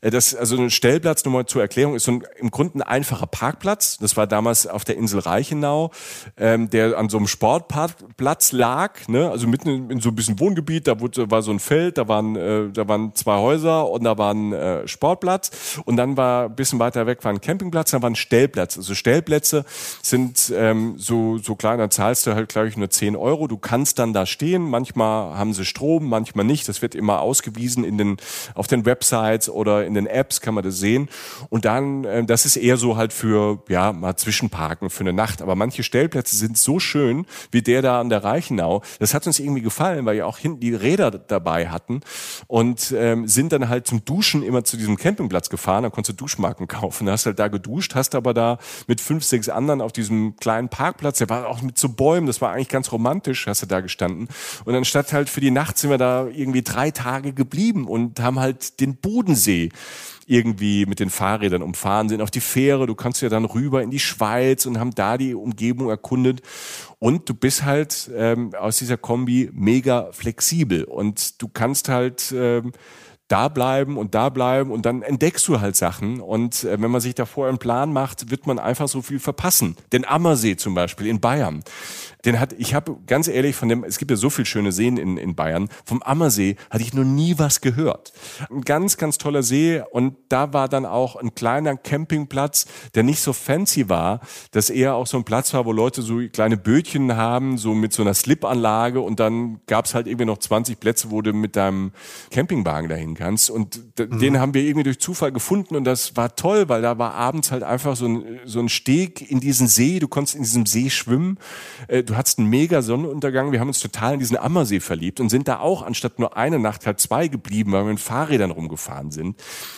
Äh, das, also ein Stellplatz, nur mal zur Erklärung, ist so ein, im Grunde ein einfacher Parkplatz. Das war damals auf der Insel Reichenau, ähm, der an so einem Sportplatz lag, ne? also mitten in, so ein bisschen Wohngebiet. Da wurde, war so ein Feld, da waren, äh, da waren zwei Häuser und da war ein äh, Sportplatz. Und dann war ein bisschen weiter weg war ein Campingplatz, da war ein Stellplatz. Also Stellplätze sind ähm, so, so klein, da zahlst du halt, glaube ich, nur 10 Euro. Du kannst dann da stehen. Manchmal haben sie Strom, manchmal nicht. Das wird immer ausgewiesen in den, auf den Websites oder in den Apps kann man das sehen. Und dann, äh, das ist eher so halt für, ja, mal Zwischenparken für eine Nacht. Aber manche Stellplätze sind so schön, wie der da an der Reichenau. Das hat uns irgendwie gefallen, weil wir auch hinten die Räder dabei hatten und ähm, sind dann halt zum Duschen immer zu diesem Campingplatz gefahren. Da konntest du Duschmarken kaufen. Da hast halt da geduscht, hast aber da mit fünf, sechs anderen auf diesem kleinen Parkplatz, der war auch mit so Bäumen, das war eigentlich ganz romantisch, hast du da gestanden. Und anstatt halt für die Nacht sind wir da da irgendwie drei Tage geblieben und haben halt den Bodensee irgendwie mit den Fahrrädern umfahren, sind auf die Fähre, du kannst ja dann rüber in die Schweiz und haben da die Umgebung erkundet. Und du bist halt ähm, aus dieser Kombi mega flexibel und du kannst halt ähm, da bleiben und da bleiben und dann entdeckst du halt Sachen. Und äh, wenn man sich davor einen Plan macht, wird man einfach so viel verpassen. Den Ammersee zum Beispiel in Bayern. Den hat, ich habe ganz ehrlich von dem, es gibt ja so viele schöne Seen in, in Bayern. Vom Ammersee hatte ich noch nie was gehört. Ein ganz, ganz toller See und da war dann auch ein kleiner Campingplatz, der nicht so fancy war, dass eher auch so ein Platz war, wo Leute so kleine Bötchen haben, so mit so einer Slipanlage und dann gab's halt irgendwie noch 20 Plätze, wo du mit deinem Campingwagen dahin kannst. Und mhm. den haben wir irgendwie durch Zufall gefunden und das war toll, weil da war abends halt einfach so ein, so ein Steg in diesen See, du konntest in diesem See schwimmen. Äh, du hattest einen mega Sonnenuntergang. Wir haben uns total in diesen Ammersee verliebt und sind da auch anstatt nur eine Nacht halt zwei geblieben, weil wir mit Fahrrädern rumgefahren sind.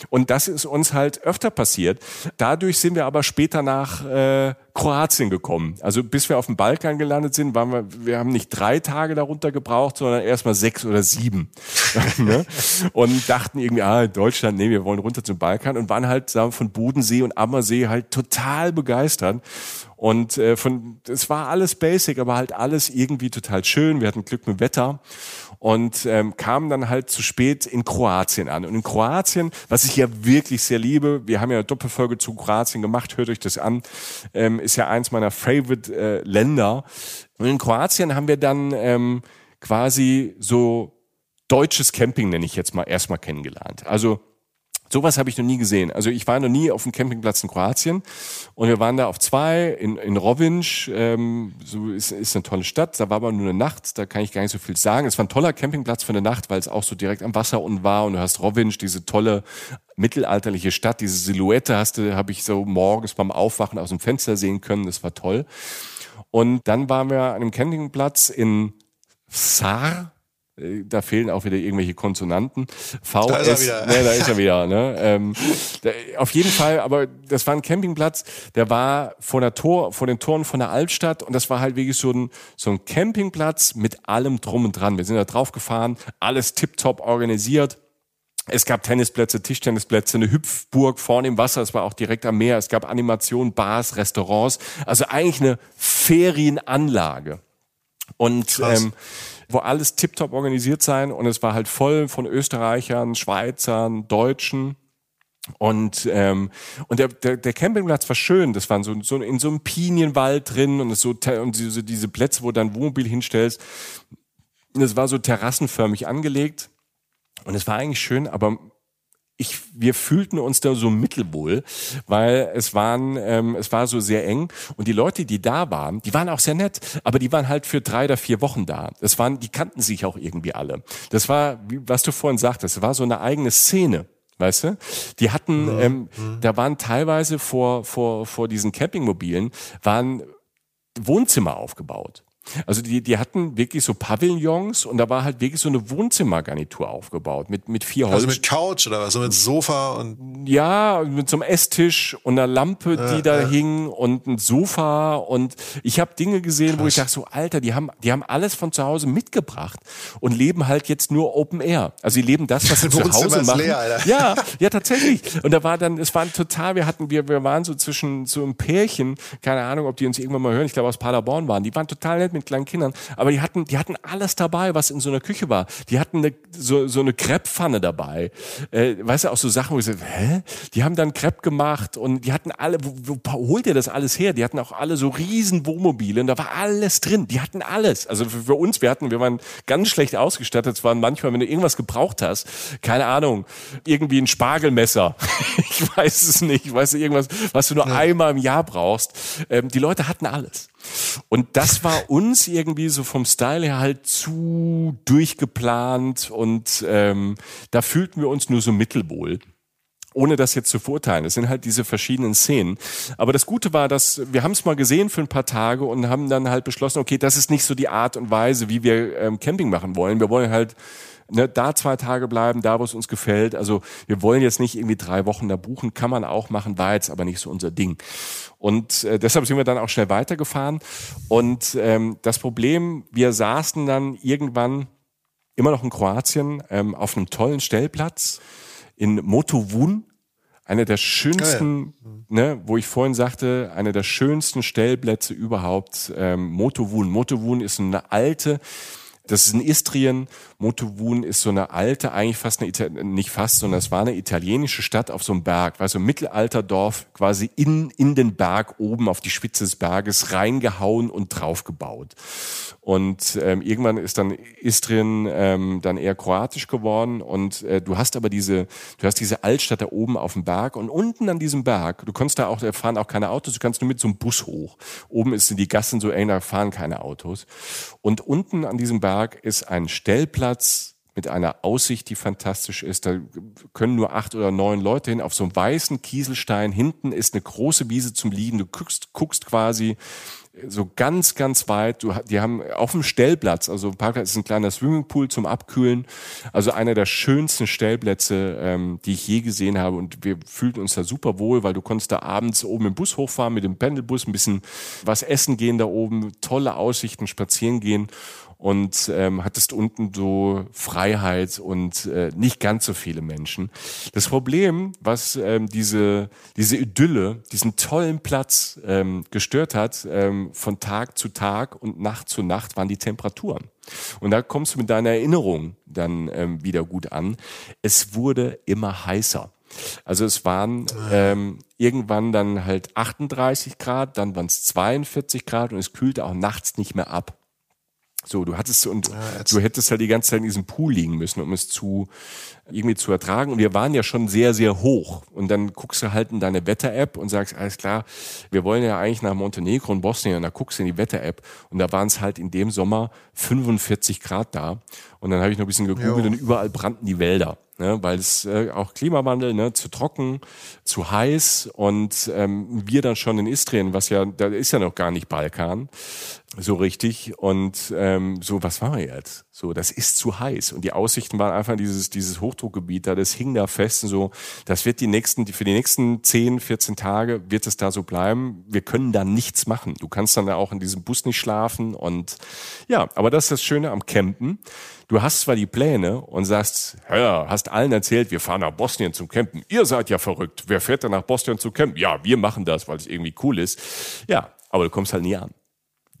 Und das ist uns halt öfter passiert. Dadurch sind wir aber später nach äh, Kroatien gekommen. Also bis wir auf dem Balkan gelandet sind, waren wir, wir haben nicht drei Tage darunter gebraucht, sondern erstmal sechs oder sieben. ne? Und dachten irgendwie, ah, Deutschland, nee, wir wollen runter zum Balkan und waren halt sagen, von Bodensee und Ammersee halt total begeistert. Und äh, von, es war alles basic, aber halt alles irgendwie total schön. Wir hatten Glück mit Wetter und ähm, kamen dann halt zu spät in Kroatien an. Und in Kroatien, was ich ja wirklich sehr liebe, wir haben ja eine Doppelfolge zu Kroatien gemacht, hört euch das an, ähm, ist ja eins meiner Favorite äh, Länder. Und in Kroatien haben wir dann ähm, quasi so deutsches Camping, nenne ich jetzt mal, erstmal kennengelernt. Also Sowas habe ich noch nie gesehen. Also ich war noch nie auf dem Campingplatz in Kroatien und wir waren da auf zwei in, in Rovinj. Ähm, so ist, ist eine tolle Stadt. Da war aber nur eine Nacht. Da kann ich gar nicht so viel sagen. Es war ein toller Campingplatz für eine Nacht, weil es auch so direkt am Wasser unten war und du hast Rovinj, diese tolle mittelalterliche Stadt, diese Silhouette hast du, habe ich so morgens beim Aufwachen aus dem Fenster sehen können. Das war toll. Und dann waren wir an einem Campingplatz in Sar da fehlen auch wieder irgendwelche Konsonanten. V, da ist er wieder. Ne, da ist er wieder. Ne? Ähm, da, auf jeden Fall, aber das war ein Campingplatz, der war vor der Tor, vor den Toren von der Altstadt und das war halt wirklich so ein, so ein Campingplatz mit allem drum und dran. Wir sind da drauf gefahren, alles tiptop organisiert. Es gab Tennisplätze, Tischtennisplätze, eine Hüpfburg vorne im Wasser, es war auch direkt am Meer. Es gab Animationen, Bars, Restaurants. Also eigentlich eine Ferienanlage. Und ähm, wo alles tiptop organisiert sein und es war halt voll von Österreichern, Schweizern, Deutschen. Und ähm, und der, der, der Campingplatz war schön. Das war so, so in so einem Pinienwald drin und es so und diese, diese Plätze, wo du dein Wohnmobil hinstellst. Das war so terrassenförmig angelegt und es war eigentlich schön, aber ich, wir fühlten uns da so mittelwohl, weil es waren, ähm, es war so sehr eng und die Leute, die da waren, die waren auch sehr nett, aber die waren halt für drei oder vier Wochen da. Das waren, die kannten sich auch irgendwie alle. Das war, wie, was du vorhin sagtest, das war so eine eigene Szene. Weißt du? Die hatten, ja. ähm, mhm. da waren teilweise vor, vor, vor diesen Campingmobilen, waren Wohnzimmer aufgebaut. Also die, die hatten wirklich so Pavillons und da war halt wirklich so eine Wohnzimmergarnitur aufgebaut mit, mit vier Holz. Also mit Couch oder was? So mit Sofa und. Ja, mit so einem Esstisch und einer Lampe, die ja, da ja. hing und ein Sofa und ich habe Dinge gesehen, Krass. wo ich dachte so, Alter, die haben, die haben alles von zu Hause mitgebracht und leben halt jetzt nur Open Air. Also sie leben das, was sie zu Hause machen. Leer, Alter. Ja, ja, tatsächlich. Und da war dann, es war total, wir hatten, wir, wir waren so zwischen so einem Pärchen, keine Ahnung, ob die uns irgendwann mal hören, ich glaube aus Paderborn waren, die waren total nett mit mit kleinen Kindern, aber die hatten, die hatten alles dabei, was in so einer Küche war. Die hatten eine, so, so eine Krepppfanne dabei. Äh, weißt du, auch so Sachen, wo ich so, hä? Die haben dann Crepe gemacht und die hatten alle, wo, wo holt ihr das alles her? Die hatten auch alle so riesen Wohnmobile und da war alles drin. Die hatten alles. Also für, für uns, wir hatten, wir waren ganz schlecht ausgestattet. Es waren manchmal, wenn du irgendwas gebraucht hast, keine Ahnung, irgendwie ein Spargelmesser. ich weiß es nicht. Weißt du, irgendwas, was du nur ja. einmal im Jahr brauchst. Ähm, die Leute hatten alles. Und das war uns irgendwie so vom Style her halt zu durchgeplant und ähm, da fühlten wir uns nur so mittelwohl ohne das jetzt zu verurteilen. Es sind halt diese verschiedenen Szenen. Aber das Gute war, dass wir haben es mal gesehen für ein paar Tage und haben dann halt beschlossen, okay, das ist nicht so die Art und Weise, wie wir ähm, Camping machen wollen. Wir wollen halt ne, da zwei Tage bleiben, da wo es uns gefällt. Also wir wollen jetzt nicht irgendwie drei Wochen da buchen, kann man auch machen, war jetzt aber nicht so unser Ding. Und äh, deshalb sind wir dann auch schnell weitergefahren. Und ähm, das Problem, wir saßen dann irgendwann immer noch in Kroatien, ähm, auf einem tollen Stellplatz in Motovun, einer der schönsten, Ah, ne, wo ich vorhin sagte, einer der schönsten Stellplätze überhaupt, ähm, Motovun. Motovun ist eine alte, das ist in Istrien. Motovun ist so eine alte, eigentlich fast eine, Ita- nicht fast, sondern es war eine italienische Stadt auf so einem Berg, weißt du, ein Mittelalterdorf quasi in, in den Berg oben auf die Spitze des Berges reingehauen und draufgebaut. Und ähm, irgendwann ist dann Istrien ähm, dann eher kroatisch geworden und äh, du hast aber diese, du hast diese Altstadt da oben auf dem Berg und unten an diesem Berg, du kannst da auch, da fahren auch keine Autos, du kannst nur mit so einem Bus hoch. Oben ist die Gassen so eng, da fahren keine Autos. Und unten an diesem Berg ist ein Stellplatz mit einer Aussicht, die fantastisch ist. Da können nur acht oder neun Leute hin. Auf so einem weißen Kieselstein hinten ist eine große Wiese zum Liegen. Du guckst, guckst quasi so ganz, ganz weit. Du, die haben auf dem Stellplatz, also Parkplatz ist ein kleiner Swimmingpool zum Abkühlen. Also einer der schönsten Stellplätze, ähm, die ich je gesehen habe. Und wir fühlten uns da super wohl, weil du konntest da abends oben im Bus hochfahren mit dem Pendelbus, ein bisschen was essen gehen da oben, tolle Aussichten, spazieren gehen und ähm, hattest unten so Freiheit und äh, nicht ganz so viele Menschen. Das Problem, was ähm, diese, diese Idylle, diesen tollen Platz ähm, gestört hat, ähm, von Tag zu Tag und Nacht zu Nacht, waren die Temperaturen. Und da kommst du mit deiner Erinnerung dann ähm, wieder gut an. Es wurde immer heißer. Also es waren ähm, irgendwann dann halt 38 Grad, dann waren es 42 Grad und es kühlte auch nachts nicht mehr ab. So, du hattest und du hättest halt die ganze Zeit in diesem Pool liegen müssen, um es zu irgendwie zu ertragen. Und wir waren ja schon sehr, sehr hoch. Und dann guckst du halt in deine Wetter-App und sagst, alles klar, wir wollen ja eigentlich nach Montenegro und Bosnien. Und da guckst du in die Wetter-App. Und da waren es halt in dem Sommer 45 Grad da. Und dann habe ich noch ein bisschen gegoogelt und überall brannten die Wälder. Ne, weil es äh, auch Klimawandel, ne, zu trocken, zu heiß und ähm, wir dann schon in Istrien, was ja, da ist ja noch gar nicht Balkan, so richtig und ähm, so, was wir jetzt? So, das ist zu heiß und die Aussichten waren einfach dieses dieses Hochdruckgebiet da, das hing da fest und so, das wird die nächsten, die, für die nächsten 10, 14 Tage wird es da so bleiben. Wir können da nichts machen. Du kannst dann auch in diesem Bus nicht schlafen und ja, aber das ist das Schöne am Campen. Du hast zwar die Pläne und sagst, ja, hast allen erzählt, wir fahren nach Bosnien zum Campen. Ihr seid ja verrückt. Wer fährt denn nach Bosnien zu campen? Ja, wir machen das, weil es irgendwie cool ist. Ja, aber du kommst halt nie an.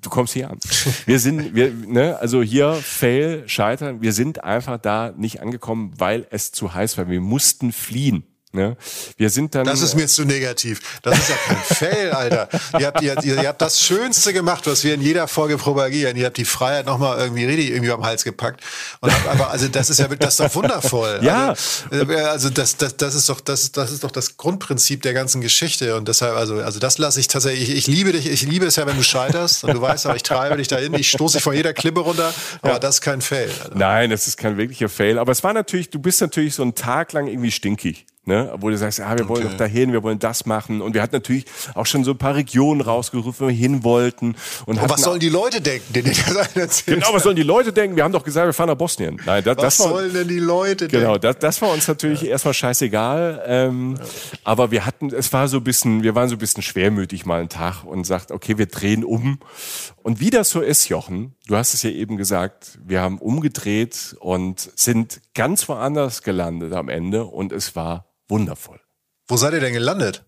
Du kommst hier an. Wir sind, wir, ne, also hier Fail, Scheitern. Wir sind einfach da nicht angekommen, weil es zu heiß war. Wir mussten fliehen. Ne? Wir sind dann. Das ist mir zu negativ. Das ist ja kein Fail, Alter. Ihr habt, ihr, ihr habt das Schönste gemacht, was wir in jeder Folge propagieren. Ihr habt die Freiheit nochmal irgendwie richtig irgendwie am Hals gepackt. Und habt aber, also das ist ja das ist doch wundervoll. Ja. Also, äh, also das, das, das ist doch das, das ist doch das Grundprinzip der ganzen Geschichte. Und deshalb, also, also das lasse ich tatsächlich. Ich, ich liebe dich, ich liebe es ja, wenn du scheiterst. Und du weißt, aber ich treibe dich dahin, ich stoße dich von jeder Klippe runter. Aber das ist kein Fail. Alter. Nein, das ist kein wirklicher Fail. Aber es war natürlich, du bist natürlich so einen Tag lang irgendwie stinkig. Ne, wo du sagst, ah, wir wollen Okay. doch dahin, wir wollen das machen. Und wir hatten natürlich auch schon so ein paar Regionen rausgerufen, wo wir hin wollten. Und was sollen die Leute denken, erzählt? Genau, was sollen die Leute denken? Wir haben doch gesagt, wir fahren nach Bosnien. Nein, das, was das war, sollen denn die Leute denken? Genau, das, das war uns natürlich erstmal scheißegal. Ähm, aber wir hatten, es war so ein bisschen, wir waren so ein bisschen schwermütig mal einen Tag und sagt, okay, wir drehen um. Und wie das so ist, Jochen, du hast es ja eben gesagt, wir haben umgedreht und sind ganz woanders gelandet am Ende und es war wundervoll. Wo seid ihr denn gelandet?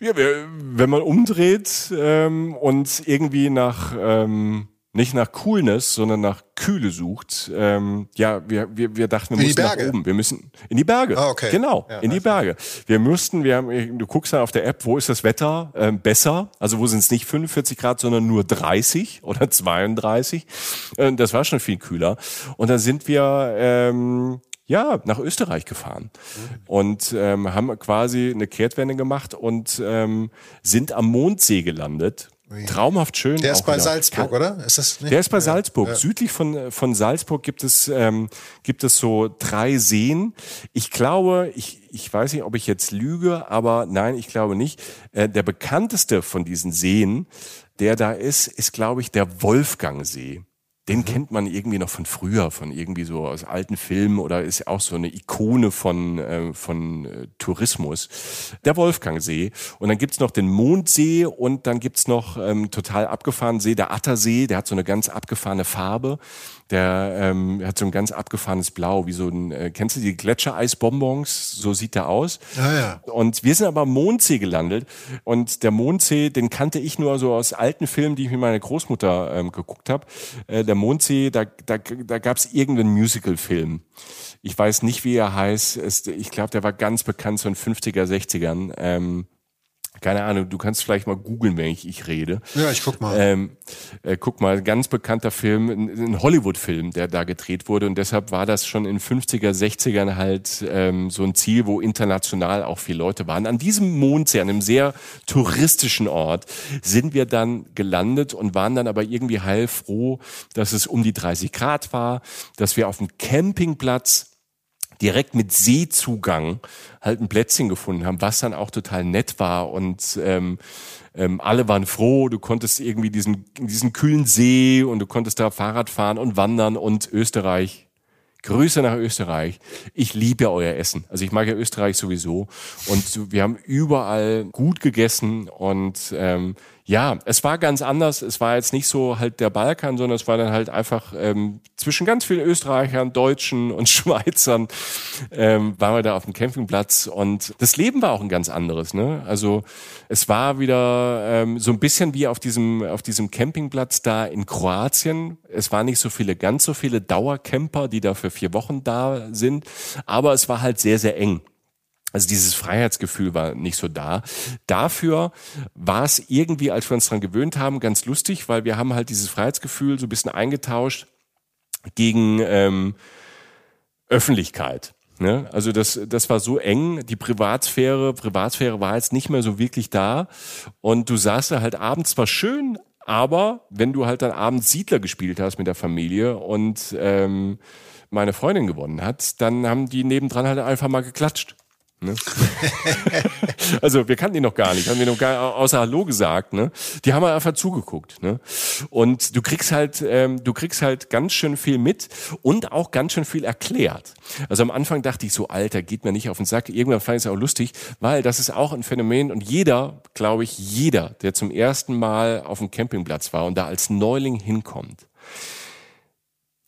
Ja, wenn man umdreht ähm, und irgendwie nach ähm, nicht nach Coolness, sondern nach Kühle sucht, ähm, ja, wir, wir, wir dachten, wir In müssen nach oben. Wir müssen in die Berge. Ah, okay. Genau, Ja, in die Berge. Wir müssten, wir haben, du guckst dann auf der App, wo ist das Wetter ähm, besser? Also wo sind es nicht 45 Grad, sondern nur 30 oder 32. Äh, das war schon viel kühler. Und dann sind wir ähm, ja, nach Österreich gefahren und ähm, haben quasi eine Kehrtwende gemacht und ähm, sind am Mondsee gelandet. Traumhaft schön. Der ist bei wieder. Salzburg, oder? Ist das nicht? Der ist bei Salzburg. Südlich von, von Salzburg gibt es, ähm, gibt es so drei Seen. Ich glaube, ich, ich weiß nicht, ob ich jetzt lüge, aber nein, ich glaube nicht. Äh, der bekannteste von diesen Seen, der da ist, ist, glaube ich, der Wolfgangsee. Den mhm. kennt man irgendwie noch von früher, von irgendwie so aus alten Filmen oder ist auch so eine Ikone von, äh, von äh, Tourismus. Der Wolfgangsee. Und dann gibt's noch den Mondsee und dann gibt's noch ähm, total abgefahrenen See, der Attersee, der hat so eine ganz abgefahrene Farbe. Der ähm, hat so ein ganz abgefahrenes Blau, wie so ein, äh, kennst du die Gletschereisbonbons? So sieht der aus. Ah, ja. Und wir sind aber am Mondsee gelandet. Und der Mondsee, den kannte ich nur so aus alten Filmen, die ich mit meiner Großmutter ähm, geguckt habe. Äh, der Mondsee, da, da, da gab es irgendeinen Musical-Film. Ich weiß nicht, wie er heißt. Es, ich glaube, der war ganz bekannt so in 50er, 60ern. Ähm, keine Ahnung, du kannst vielleicht mal googeln, wenn ich, ich rede. Ja, ich guck mal. Ähm, äh, guck mal, ganz bekannter Film, ein, ein Hollywood-Film, der da gedreht wurde und deshalb war das schon in 50er, 60ern halt ähm, so ein Ziel, wo international auch viele Leute waren. An diesem Mondsee, an einem sehr touristischen Ort, sind wir dann gelandet und waren dann aber irgendwie heilfroh, dass es um die 30 Grad war, dass wir auf dem Campingplatz direkt mit Seezugang halt ein Plätzchen gefunden haben, was dann auch total nett war und ähm, ähm, alle waren froh, du konntest irgendwie diesen, diesen kühlen See und du konntest da Fahrrad fahren und wandern und Österreich. Grüße nach Österreich. Ich liebe ja euer Essen. Also ich mag ja Österreich sowieso. Und wir haben überall gut gegessen und ähm, ja, es war ganz anders. Es war jetzt nicht so halt der Balkan, sondern es war dann halt einfach ähm, zwischen ganz vielen Österreichern, Deutschen und Schweizern ähm, waren wir da auf dem Campingplatz und das Leben war auch ein ganz anderes. Ne? Also es war wieder ähm, so ein bisschen wie auf diesem auf diesem Campingplatz da in Kroatien. Es waren nicht so viele, ganz so viele Dauercamper, die da für vier Wochen da sind, aber es war halt sehr sehr eng. Also dieses Freiheitsgefühl war nicht so da. Dafür war es irgendwie, als wir uns dran gewöhnt haben, ganz lustig, weil wir haben halt dieses Freiheitsgefühl so ein bisschen eingetauscht gegen ähm, Öffentlichkeit. Ne? Also das, das war so eng, die Privatsphäre, Privatsphäre war jetzt nicht mehr so wirklich da. Und du saßt da halt abends zwar schön, aber wenn du halt dann abends Siedler gespielt hast mit der Familie und ähm, meine Freundin gewonnen hat, dann haben die nebendran halt einfach mal geklatscht. Ne? also wir kannten die noch gar nicht, haben die noch gar außer Hallo gesagt. Ne? Die haben einfach zugeguckt. Ne? Und du kriegst halt, ähm, du kriegst halt ganz schön viel mit und auch ganz schön viel erklärt. Also am Anfang dachte ich so, Alter, geht mir nicht auf den Sack. Irgendwann fand ich es auch lustig, weil das ist auch ein Phänomen und jeder, glaube ich, jeder, der zum ersten Mal auf dem Campingplatz war und da als Neuling hinkommt,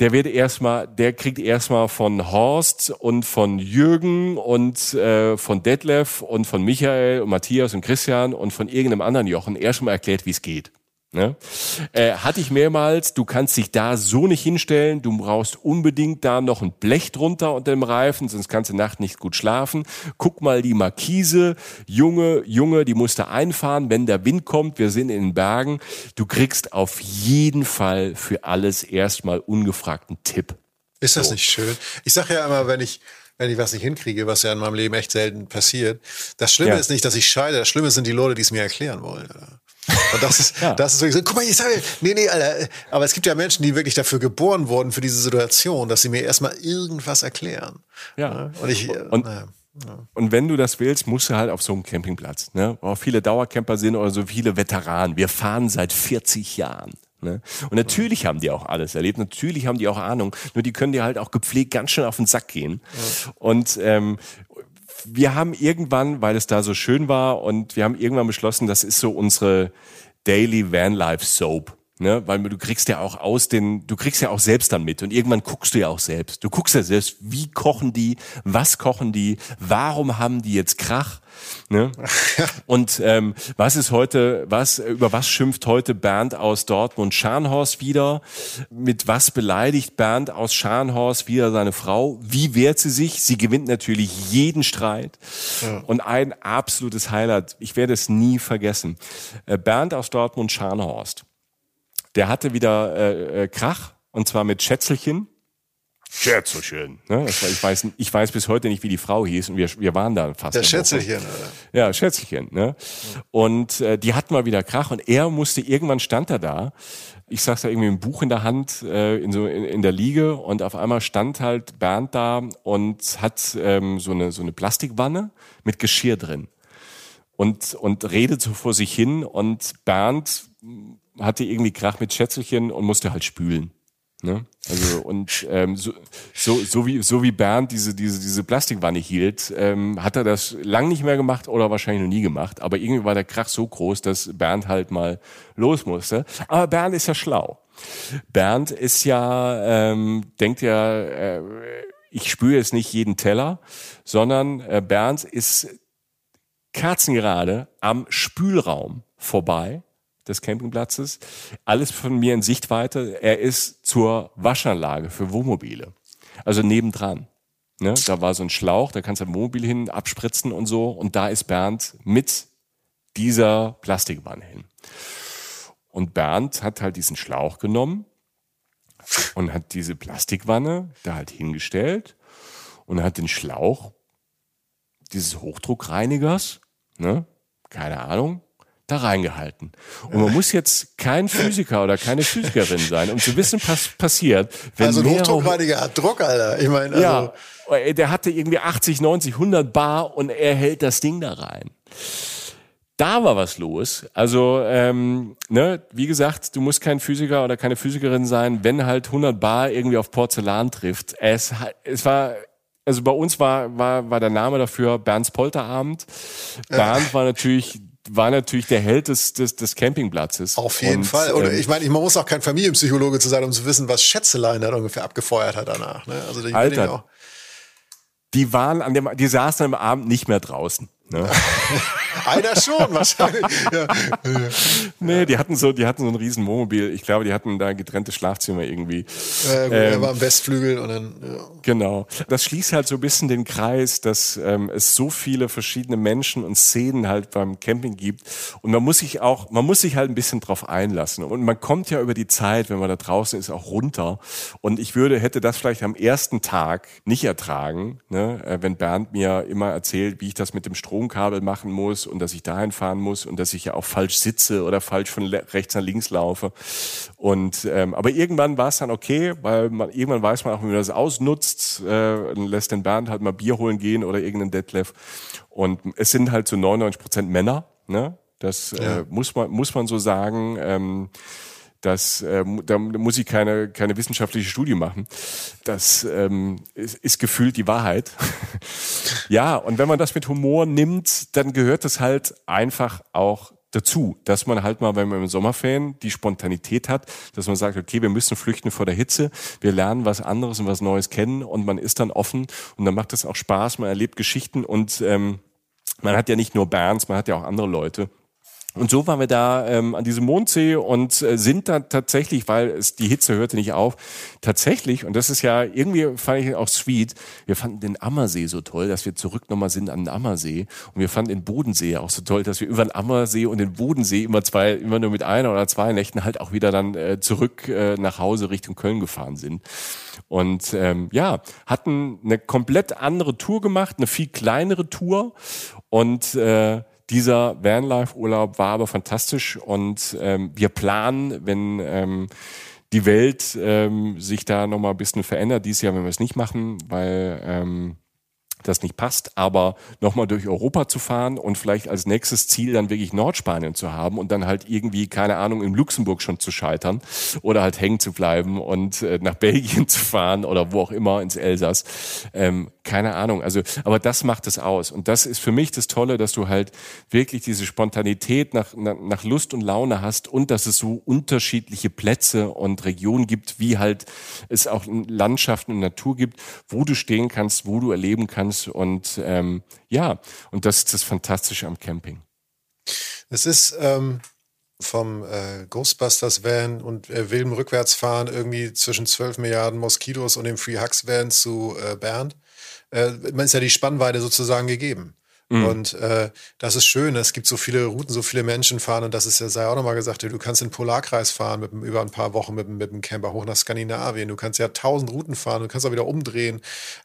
der wird erstmal, der kriegt erstmal von Horst und von Jürgen und äh, von Detlef und von Michael und Matthias und Christian und von irgendeinem anderen Jochen erstmal erklärt, wie es geht. Ne? Äh, hatte ich mehrmals, du kannst dich da so nicht hinstellen, du brauchst unbedingt da noch ein Blech drunter unter dem Reifen, sonst kannst du Nacht nicht gut schlafen. Guck mal die Markise, Junge, Junge, die musst du einfahren, wenn der Wind kommt, wir sind in den Bergen. Du kriegst auf jeden Fall für alles erstmal ungefragten Tipp. Ist das so. nicht schön? Ich sage ja immer, wenn ich wenn ich was nicht hinkriege, was ja in meinem Leben echt selten passiert. Das Schlimme ja. ist nicht, dass ich scheide, das Schlimme sind die Leute, die es mir erklären wollen. Und das ist, ja. das ist so, guck mal, ich sage, nee, nee, Alter. Aber es gibt ja Menschen, die wirklich dafür geboren wurden, für diese Situation, dass sie mir erstmal irgendwas erklären. Ja. Und ich, und, naja. Ja. Und wenn du das willst, musst du halt auf so einem Campingplatz, ne? Wo auch viele Dauercamper sind oder so viele Veteranen. Wir fahren seit 40 Jahren. Ne? Und natürlich haben die auch alles erlebt, natürlich haben die auch Ahnung, nur die können dir halt auch gepflegt ganz schön auf den Sack gehen. Ja. Und ähm, wir haben irgendwann, weil es da so schön war und wir haben irgendwann beschlossen, das ist so unsere Daily Van Life Soap. Ne, weil du kriegst ja auch aus den, du kriegst ja auch selbst dann mit und irgendwann guckst du ja auch selbst. Du guckst ja selbst, wie kochen die, was kochen die, warum haben die jetzt Krach, Ne? Und ähm, was ist heute, was, über was schimpft heute Bernd aus Dortmund Scharnhorst wieder? Mit was beleidigt Bernd aus Scharnhorst wieder seine Frau? Wie wehrt sie sich? Sie gewinnt natürlich jeden Streit. Ja. Und ein absolutes Highlight, ich werde es nie vergessen. Äh, Bernd aus Dortmund Scharnhorst, der hatte wieder äh, äh, Krach, und zwar mit Schätzelchen. Schätzelchen. Ne? War, ich, weiß, ich weiß bis heute nicht, wie die Frau hieß und wir, wir waren da fast. Der Schätzelchen, oder? Ja, Schätzelchen. Ne? Und äh, die hatten mal wieder Krach und er musste, irgendwann stand er da, ich sag's da irgendwie ein Buch in der Hand, äh, in, so, in, in der Liege und auf einmal stand halt Bernd da und hat ähm, so, eine, so eine Plastikwanne mit Geschirr drin und, und redet so vor sich hin und Bernd hatte irgendwie Krach mit Schätzelchen und musste halt spülen. Ne? Also und ähm, so, so, so, wie, so wie Bernd diese, diese, diese Plastikwanne hielt, ähm, hat er das lang nicht mehr gemacht oder wahrscheinlich noch nie gemacht. Aber irgendwie war der Krach so groß, dass Bernd halt mal los musste. Aber Bernd ist ja schlau. Bernd ist ja, ähm, denkt ja, äh, ich spüre jetzt nicht jeden Teller, sondern äh, Bernd ist kerzengerade am Spülraum vorbei des Campingplatzes. Alles von mir in Sichtweite. Er ist zur Waschanlage für Wohnmobile. Also nebendran. Ne? Da war so ein Schlauch, da kannst du ein Wohnmobil hin abspritzen und so. Und da ist Bernd mit dieser Plastikwanne hin. Und Bernd hat halt diesen Schlauch genommen und hat diese Plastikwanne da halt hingestellt und hat den Schlauch dieses Hochdruckreinigers, ne, keine Ahnung, da reingehalten. Und man muss jetzt kein Physiker oder keine Physikerin sein, um zu wissen, was passiert. Wenn also ein Hochdruckreiniger hat Druck, Alter. Ich meine, also ja, der hatte irgendwie 80, 90, 100 Bar und er hält das Ding da rein. Da war was los. Also, ähm, ne, wie gesagt, du musst kein Physiker oder keine Physikerin sein, wenn halt 100 Bar irgendwie auf Porzellan trifft. Es, es war also bei uns war, war, war der Name dafür Bernds Polterabend. Bernd war natürlich war natürlich der Held des, des, des Campingplatzes. Auf jeden und, Fall. Und ähm, ich meine, man muss auch kein Familienpsychologe zu sein, um zu wissen, was Schätzelein dann ungefähr abgefeuert hat danach. Ne? Also die, Alter, die waren an dem, die saßen am Abend nicht mehr draußen. Ne? Einer schon wahrscheinlich. Ja. Nee, die hatten so, die hatten so ein riesen Wohnmobil. Ich glaube, die hatten da getrennte Schlafzimmer irgendwie. Ja, gut, ähm, er war am Westflügel und dann. Ja. Genau. Das schließt halt so ein bisschen den Kreis, dass ähm, es so viele verschiedene Menschen und Szenen halt beim Camping gibt. Und man muss sich auch, man muss sich halt ein bisschen drauf einlassen. Und man kommt ja über die Zeit, wenn man da draußen ist, auch runter. Und ich würde, hätte das vielleicht am ersten Tag nicht ertragen, ne, äh, wenn Bernd mir immer erzählt, wie ich das mit dem Stromkabel machen muss und dass ich dahin fahren muss und dass ich ja auch falsch sitze oder falsch von rechts nach links laufe. Und ähm, aber irgendwann war es dann okay, weil man irgendwann weiß man auch, wie man das ausnutzt, äh, lässt den Bernd halt mal Bier holen gehen oder irgendeinen Detlef. Und es sind halt zu so 99 Prozent Männer, ne? Das äh, ja. äh, muss man muss man so sagen. Ähm, das, äh, da muss ich keine, keine wissenschaftliche Studie machen. Das ähm, ist, ist gefühlt die Wahrheit. ja, und wenn man das mit Humor nimmt, dann gehört das halt einfach auch dazu, dass man halt mal, wenn man im Sommerferien die Spontanität hat, dass man sagt, okay, wir müssen flüchten vor der Hitze, wir lernen was anderes und was Neues kennen und man ist dann offen und dann macht es auch Spaß, man erlebt Geschichten und ähm, man hat ja nicht nur Bands, man hat ja auch andere Leute. Und so waren wir da ähm, an diesem Mondsee und äh, sind da tatsächlich, weil es die Hitze hörte nicht auf, tatsächlich, und das ist ja irgendwie, fand ich auch sweet, wir fanden den Ammersee so toll, dass wir zurück nochmal sind an den Ammersee. Und wir fanden den Bodensee auch so toll, dass wir über den Ammersee und den Bodensee immer zwei, immer nur mit einer oder zwei Nächten halt auch wieder dann äh, zurück äh, nach Hause Richtung Köln gefahren sind. Und ähm, ja, hatten eine komplett andere Tour gemacht, eine viel kleinere Tour und äh, dieser Vanlife-Urlaub war aber fantastisch und ähm, wir planen, wenn ähm, die Welt ähm, sich da nochmal ein bisschen verändert, dieses Jahr, wenn wir es nicht machen, weil ähm, das nicht passt, aber nochmal durch Europa zu fahren und vielleicht als nächstes Ziel dann wirklich Nordspanien zu haben und dann halt irgendwie, keine Ahnung, in Luxemburg schon zu scheitern oder halt hängen zu bleiben und äh, nach Belgien zu fahren oder wo auch immer ins Elsass. Ähm, keine Ahnung. Also, aber das macht es aus. Und das ist für mich das Tolle, dass du halt wirklich diese Spontanität nach, nach, nach Lust und Laune hast und dass es so unterschiedliche Plätze und Regionen gibt, wie halt es auch Landschaften und Natur gibt, wo du stehen kannst, wo du erleben kannst. Und ähm, ja, und das ist das Fantastische am Camping. Es ist ähm, vom äh, Ghostbusters Van und äh, wildem Rückwärtsfahren irgendwie zwischen 12 Milliarden Moskitos und dem Free Hugs Van zu äh, Bernd äh, man ist ja die Spannweite sozusagen gegeben. Mhm. Und äh, das ist schön. Es gibt so viele Routen, so viele Menschen fahren. Und das ist ja, sei auch nochmal gesagt, du kannst den Polarkreis fahren mit, über ein paar Wochen mit, mit dem Camper hoch nach Skandinavien. Du kannst ja tausend Routen fahren. Du kannst auch wieder umdrehen,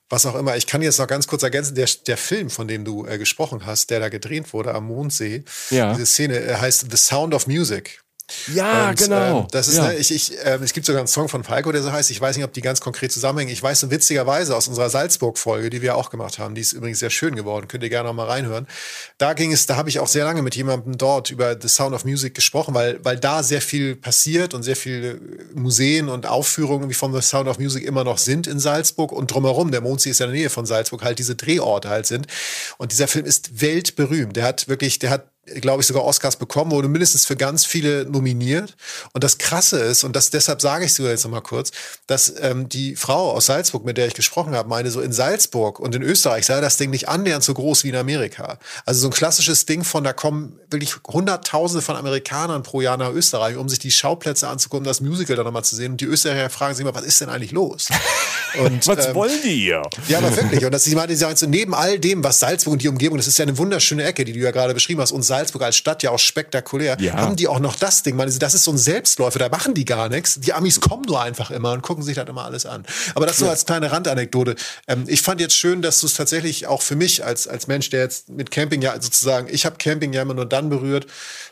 was auch immer. Ich kann jetzt noch ganz kurz ergänzen, der, der Film, von dem du äh, gesprochen hast, der da gedreht wurde am Mondsee, ja. diese Szene äh, heißt The Sound of Music. Ja, und, genau. Ähm, das ist, ja. ne, ich, ich, ähm, es gibt sogar einen Song von Falco, der so heißt, ich weiß nicht, ob die ganz konkret zusammenhängen. Ich weiß so witzigerweise aus unserer Salzburg-Folge, die wir auch gemacht haben, die ist übrigens sehr schön geworden, könnt ihr gerne noch mal reinhören. Da ging es, da habe ich auch sehr lange mit jemandem dort über The Sound of Music gesprochen, weil, weil da sehr viel passiert und sehr viele Museen und Aufführungen wie von The Sound of Music immer noch sind in Salzburg und drumherum, der Mondsee ist ja in der Nähe von Salzburg, halt diese Drehorte halt sind. Und dieser Film ist weltberühmt. Der hat wirklich, der hat glaube ich, sogar Oscars bekommen, wurde mindestens für ganz viele nominiert. Und das Krasse ist, und das deshalb sage ich es jetzt nochmal kurz, dass ähm, die Frau aus Salzburg, mit der ich gesprochen habe, meine, so in Salzburg und in Österreich sei das Ding nicht annähernd so groß wie in Amerika. Also so ein klassisches Ding von, da kommen wirklich Hunderttausende von Amerikanern pro Jahr nach Österreich, um sich die Schauplätze anzugucken, das Musical dann nochmal zu sehen. Und die Österreicher fragen sich immer, was ist denn eigentlich los? Und, was ähm, wollen die hier? Ja, aber wirklich. Und das, sie meinte, sie sagen so, neben all dem, was Salzburg und die Umgebung, das ist ja eine wunderschöne Ecke, die du ja gerade beschrieben hast, und Salzburg als Stadt ja auch spektakulär, ja. haben die auch noch das Ding. Meine, das ist so ein Selbstläufer, da machen die gar nichts. Die Amis kommen nur einfach immer und gucken sich das immer alles an. Aber das so als kleine Randanekdote. Ähm, ich fand jetzt schön, dass du es tatsächlich auch für mich als, als Mensch, der jetzt mit Camping ja sozusagen, ich habe Camping ja immer nur dann berührt,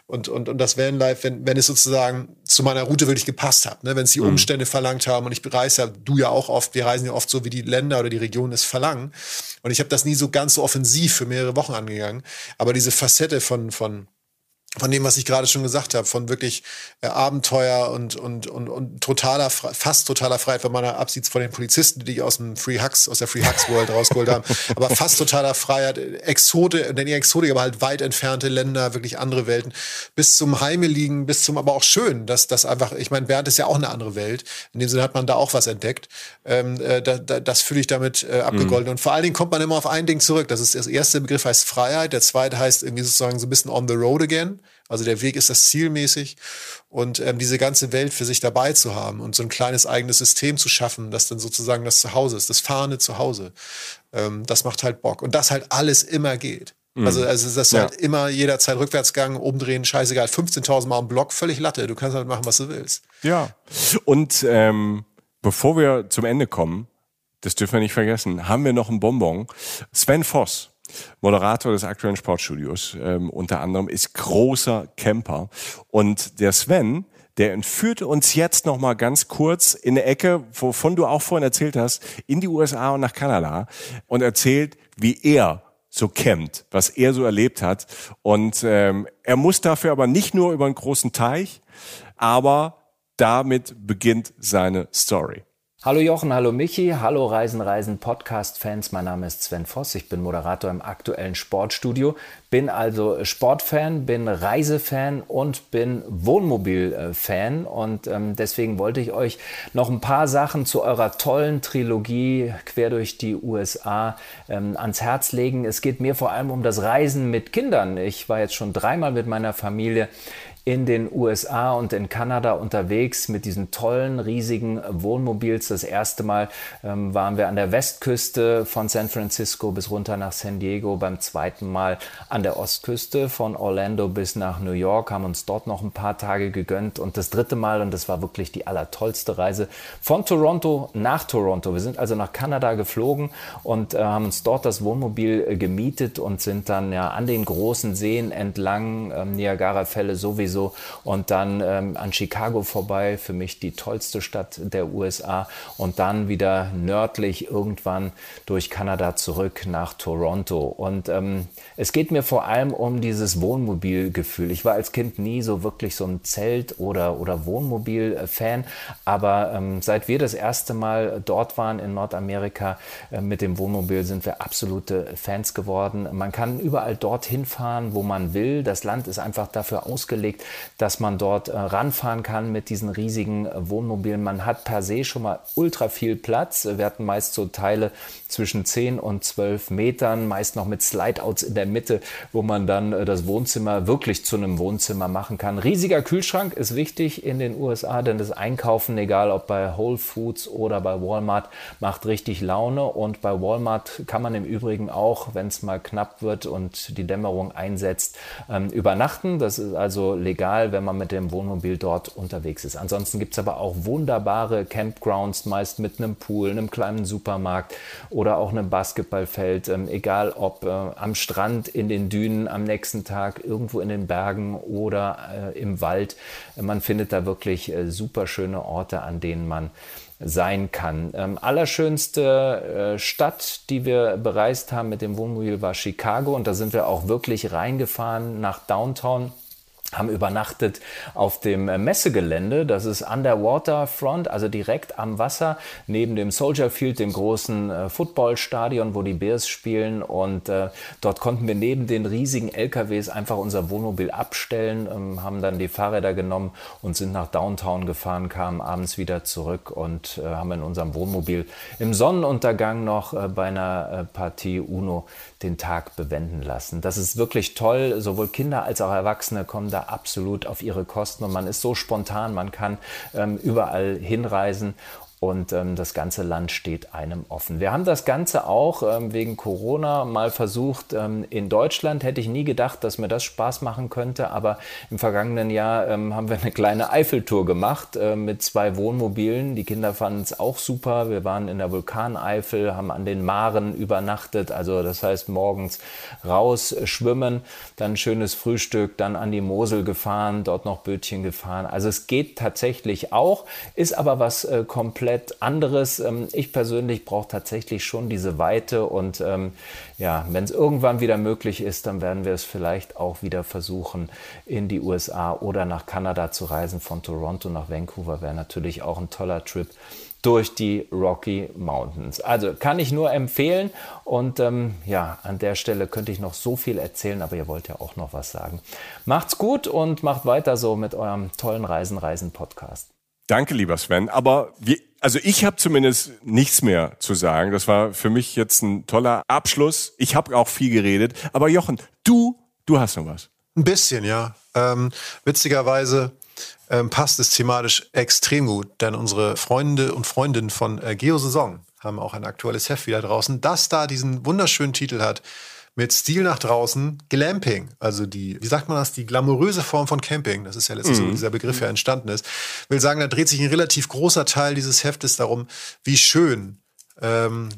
und, und, und das Vanlife, wenn, wenn es sozusagen zu meiner Route wirklich gepasst hat, ne? wenn es die mhm. Umstände verlangt haben und ich reise ja, du ja auch oft, wir reisen ja oft so, wie die Länder oder die Regionen es verlangen und ich habe das nie so ganz so offensiv für mehrere Wochen angegangen, aber diese Facette von, von von dem, was ich gerade schon gesagt habe, von wirklich äh, Abenteuer und, und, und, und totaler, fast totaler Freiheit, wenn man absieht von den Polizisten, die aus dem Free Hugs, aus der Free Hugs World rausgeholt haben, aber fast totaler Freiheit, Exote, denn die Exotik, aber halt weit entfernte Länder, wirklich andere Welten, bis zum Heimeligen, bis zum, aber auch schön, dass das einfach, ich meine, Bernd ist ja auch eine andere Welt, in dem Sinne hat man da auch was entdeckt, ähm, äh, da, da, das fühle ich damit äh, abgegolten. Mhm. und vor allen Dingen kommt man immer auf ein Ding zurück, das ist, das erste Begriff heißt Freiheit, der zweite heißt irgendwie sozusagen so ein bisschen on the road again, also der Weg ist das zielmäßig und ähm, diese ganze Welt für sich dabei zu haben und so ein kleines eigenes System zu schaffen, das dann sozusagen das Zuhause ist, das fahrende Zuhause. Ähm, das macht halt Bock und das halt alles immer geht. Mhm. Also, also das ist halt immer jederzeit Rückwärtsgang, umdrehen, scheißegal, 15.000 Mal im Block, völlig Latte. Du kannst halt machen, was du willst. Ja. Und ähm, bevor wir zum Ende kommen, das dürfen wir nicht vergessen, haben wir noch einen Bonbon. Sven Voss Moderator des aktuellen Sportstudios, ähm, unter anderem, ist großer Camper. Und der Sven, der entführt uns jetzt noch mal ganz kurz in eine Ecke, wovon du auch vorhin erzählt hast, in die USA und nach Kanada und erzählt, wie er so campt, was er so erlebt hat. Und ähm, er muss dafür aber nicht nur über einen großen Teich, aber damit beginnt seine Story. Hallo Jochen, hallo Michi, hallo Reisen, Reisen Podcast-Fans. Mein Name ist Sven Voss, ich bin Moderator im aktuellen Sportstudio, bin also Sportfan, bin Reisefan und bin Wohnmobilfan und ähm, deswegen wollte ich euch noch ein paar Sachen zu eurer tollen Trilogie quer durch die USA ähm, ans Herz legen. Es geht mir vor allem um das Reisen mit Kindern. Ich war jetzt schon dreimal mit meiner Familie in den USA und in Kanada unterwegs mit diesen tollen, riesigen Wohnmobils. Das erste Mal ähm, waren wir an der Westküste von San Francisco bis runter nach San Diego. Beim zweiten Mal an der Ostküste von Orlando bis nach New York, haben uns dort noch ein paar Tage gegönnt. Und das dritte Mal, und das war wirklich die allertollste Reise, von Toronto nach Toronto. Wir sind also nach Kanada geflogen und äh, haben uns dort das Wohnmobil äh, gemietet und sind dann ja an den großen Seen entlang, äh, Niagara-Fälle sowieso sowieso. Und dann ähm, an Chicago vorbei, für mich die tollste Stadt der USA. Und dann wieder nördlich irgendwann durch Kanada zurück nach Toronto. Und ähm, es geht mir vor allem um dieses Wohnmobilgefühl. Ich war als Kind nie so wirklich so ein Zelt- oder, oder Wohnmobil-Fan. Aber ähm, seit wir das erste Mal dort waren in Nordamerika äh, mit dem Wohnmobil, sind wir absolute Fans geworden. Man kann überall dorthin fahren, wo man will. Das Land ist einfach dafür ausgelegt, dass man dort äh, ranfahren kann mit diesen riesigen äh, Wohnmobilen. Man hat per se schon mal ultra viel Platz. Wir hatten meist so Teile zwischen 10 und 12 Metern, meist noch mit Slideouts in der Mitte, wo man dann äh, das Wohnzimmer wirklich zu einem Wohnzimmer machen kann. Riesiger Kühlschrank ist wichtig in den USA, denn das Einkaufen, egal ob bei Whole Foods oder bei Walmart, macht richtig Laune. Und bei Walmart kann man im Übrigen auch, wenn es mal knapp wird und die Dämmerung einsetzt, ähm, übernachten. Das ist also legal egal, wenn man mit dem Wohnmobil dort unterwegs ist. Ansonsten gibt es aber auch wunderbare Campgrounds, meist mit einem Pool, einem kleinen Supermarkt oder auch einem Basketballfeld. Ähm, egal ob äh, am Strand, in den Dünen, am nächsten Tag, irgendwo in den Bergen oder äh, im Wald. Man findet da wirklich äh, super schöne Orte, an denen man sein kann. Ähm, allerschönste äh, Stadt, die wir bereist haben mit dem Wohnmobil, war Chicago und da sind wir auch wirklich reingefahren nach Downtown haben übernachtet auf dem äh, Messegelände. Das ist Underwater Front, also direkt am Wasser, neben dem Soldier Field, dem großen äh, Footballstadion, wo die Bears spielen. Und äh, dort konnten wir neben den riesigen LKWs einfach unser Wohnmobil abstellen, ähm, haben dann die Fahrräder genommen und sind nach Downtown gefahren, kamen abends wieder zurück und äh, haben in unserem Wohnmobil im Sonnenuntergang noch äh, bei einer äh, Partie Uno den Tag bewenden lassen. Das ist wirklich toll. Sowohl Kinder als auch Erwachsene kommen da absolut auf ihre Kosten und man ist so spontan, man kann ähm, überall hinreisen und ähm, das ganze Land steht einem offen. Wir haben das Ganze auch ähm, wegen Corona mal versucht ähm, in Deutschland. Hätte ich nie gedacht, dass mir das Spaß machen könnte, aber im vergangenen Jahr ähm, haben wir eine kleine Eiffeltour gemacht äh, mit zwei Wohnmobilen. Die Kinder fanden es auch super. Wir waren in der Vulkaneifel, haben an den Maren übernachtet, also das heißt morgens raus schwimmen, dann schönes Frühstück, dann an die Mosel gefahren, dort noch Bötchen gefahren. Also es geht tatsächlich auch, ist aber was äh, komplett komplett anderes. Ähm, ich persönlich brauche tatsächlich schon diese Weite und ähm, ja, wenn es irgendwann wieder möglich ist, dann werden wir es vielleicht auch wieder versuchen, in die USA oder nach Kanada zu reisen. Von Toronto nach Vancouver wäre natürlich auch ein toller Trip durch die Rocky Mountains. Also kann ich nur empfehlen und ähm, ja, an der Stelle könnte ich noch so viel erzählen, aber ihr wollt ja auch noch was sagen. Macht's gut und macht weiter so mit eurem tollen Reisen, Reisen Podcast. Danke, lieber Sven. Aber wir, also ich habe zumindest nichts mehr zu sagen. Das war für mich jetzt ein toller Abschluss. Ich habe auch viel geredet. Aber Jochen, du, du hast noch was. Ein bisschen, ja. Ähm, witzigerweise ähm, passt es thematisch extrem gut, denn unsere Freunde und Freundinnen von äh, Geosaison haben auch ein aktuelles Heft wieder draußen, das da diesen wunderschönen Titel hat mit Stil nach draußen Glamping. Also die, wie sagt man das, die glamouröse Form von Camping. Das ist ja letztlich mhm. so dieser Begriff ja entstanden ist. Will sagen, da dreht sich ein relativ großer Teil dieses Heftes darum, wie schön ähm,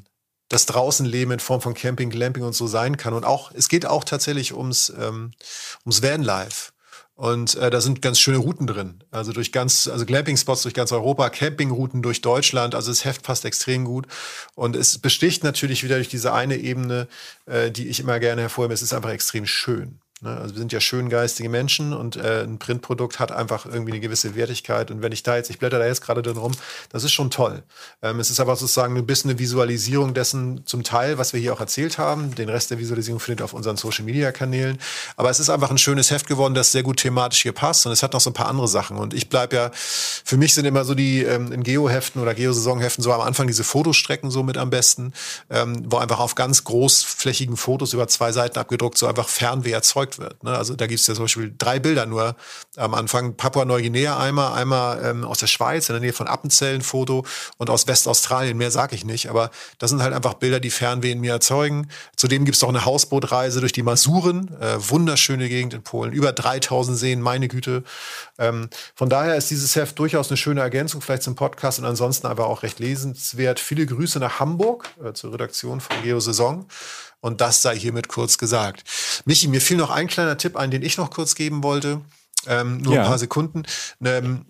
das Draußenleben in Form von Camping, Glamping und so sein kann. Und auch, es geht auch tatsächlich ums, ähm, ums Vanlife. Und äh, da sind ganz schöne Routen drin. Also durch ganz, also Glamping-Spots durch ganz Europa, Campingrouten durch Deutschland. Also das Heft passt extrem gut. Und es besticht natürlich wieder durch diese eine Ebene, äh, die ich immer gerne hervorhebe. Es ist einfach extrem schön. Ne? Also wir sind ja schöngeistige Menschen und äh, ein Printprodukt hat einfach irgendwie eine gewisse Wertigkeit. Und wenn ich da jetzt, ich blätter da jetzt gerade drin rum, das ist schon toll. Ähm, es ist aber sozusagen ein bisschen eine Visualisierung dessen zum Teil, was wir hier auch erzählt haben. Den Rest der Visualisierung findet ihr auf unseren Social Media Kanälen. Aber es ist einfach ein schönes Heft geworden, das sehr gut thematisch hier passt. Und es hat noch so ein paar andere Sachen. Und ich bleibe ja, für mich sind immer so die ähm, in Geo-Heften oder Geosaisonheften so am Anfang diese Fotostrecken so mit am besten, ähm, wo einfach auf ganz großflächigen Fotos über zwei Seiten abgedruckt so einfach Fernweh erzeugt erzeugt wird. Ne? Also da gibt es ja zum Beispiel drei Bilder nur am Anfang. Papua-Neuguinea einmal, einmal ähm, aus der Schweiz in der Nähe von Appenzell ein Foto und aus Westaustralien, mehr sage ich nicht. Aber das sind halt einfach Bilder, die Fernweh in mir erzeugen. Zudem gibt es auch eine Hausbootreise durch die Masuren, äh, wunderschöne Gegend in Polen, über 3000 Seen, meine Güte. Ähm, von daher ist dieses Heft durchaus eine schöne Ergänzung vielleicht zum Podcast und ansonsten aber auch recht lesenswert. Viele Grüße nach Hamburg äh, zur Redaktion von Geo Saison. Und das sei hiermit kurz gesagt. Michi, mir fiel noch ein kleiner Tipp ein, den ich noch kurz geben wollte. Ähm, nur ja. ein paar Sekunden. Ähm,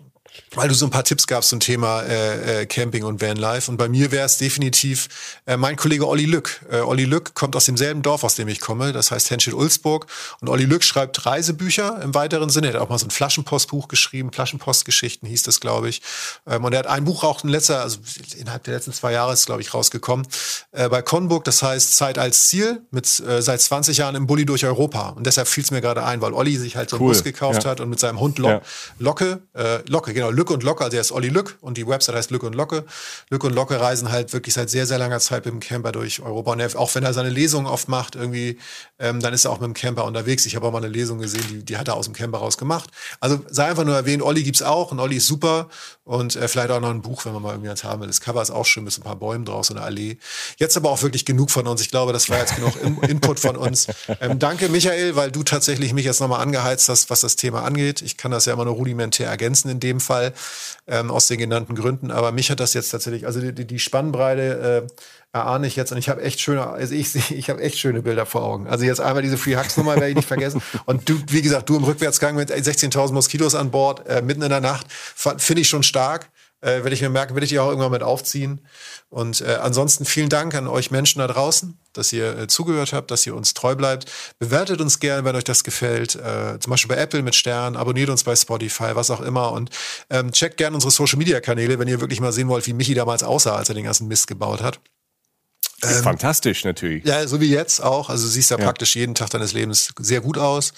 weil du so ein paar Tipps gabst zum Thema äh, äh, Camping und Vanlife. Und bei mir wäre es definitiv äh, mein Kollege Olli Lück. Äh, Olli Lück kommt aus demselben Dorf, aus dem ich komme. Das heißt Henschel-Ulzburg. Und Olli Lück schreibt Reisebücher im weiteren Sinne. Er hat auch mal so ein Flaschenpostbuch geschrieben. Flaschenpostgeschichten hieß das, glaube ich. Ähm, und er hat ein Buch auch in letzter, also innerhalb der letzten zwei Jahre ist, glaube ich, rausgekommen. Äh, bei Conburg, das heißt Zeit als Ziel, mit äh, seit 20 Jahren im Bulli durch Europa. Und deshalb fiel es mir gerade ein, weil Olli sich halt so einen cool. Bus gekauft ja. hat und mit seinem Hund Lo ja. Locke, äh, Locke, genau, genau, Lück und Locke, also er ist Olli Lück und die Website heißt Lück und Locke. Lück und Locke reisen halt wirklich seit sehr, sehr langer Zeit mit dem Camper durch Europa. Und er, auch wenn er seine Lesungen oft macht, irgendwie, ähm, dann ist er auch mit dem Camper unterwegs. Ich habe auch mal eine Lesung gesehen, die, die hat er aus dem Camper raus gemacht. Also sei einfach nur erwähnt, Olli gibt's auch und Olli ist super. Und äh, vielleicht auch noch ein Buch, wenn man mal irgendwie eins haben will. Das Cover ist auch schön mit so ein paar Bäumen draus, so eine Allee. Jetzt aber auch wirklich genug von uns. Ich glaube, das war jetzt genug Input von uns. Ähm, danke, Michael, weil du tatsächlich mich jetzt nochmal angeheizt hast, was das Thema angeht. Ich kann das ja immer nur rudimentär ergänzen in dem Fall, ähm, aus den genannten Gründen. Aber mich hat das jetzt tatsächlich, also die, die Spannbreite äh, erahne ich jetzt und ich habe echt schöne, also ich, ich habe echt schöne Bilder vor Augen. Also jetzt einmal diese Free Hugs Nummer werde ich nicht vergessen. Und du, wie gesagt, du im Rückwärtsgang mit 16.000 Moskitos an Bord, äh, mitten in der Nacht, finde ich schon stark. Äh, werde ich mir merken, werde ich die auch irgendwann mit aufziehen. Und äh, ansonsten vielen Dank an euch Menschen da draußen, dass ihr äh, zugehört habt, dass ihr uns treu bleibt. Bewertet uns gerne, wenn euch das gefällt. Äh, zum Beispiel bei Apple mit Sternen, abonniert uns bei Spotify, was auch immer. Und ähm, checkt gerne unsere Social Media Kanäle, wenn ihr wirklich mal sehen wollt, wie Michi damals aussah, als er den ganzen Mist gebaut hat. Ähm, Fantastisch natürlich. Ja, so wie jetzt auch. Also du siehst ja, ja, praktisch jeden Tag deines Lebens sehr gut aus.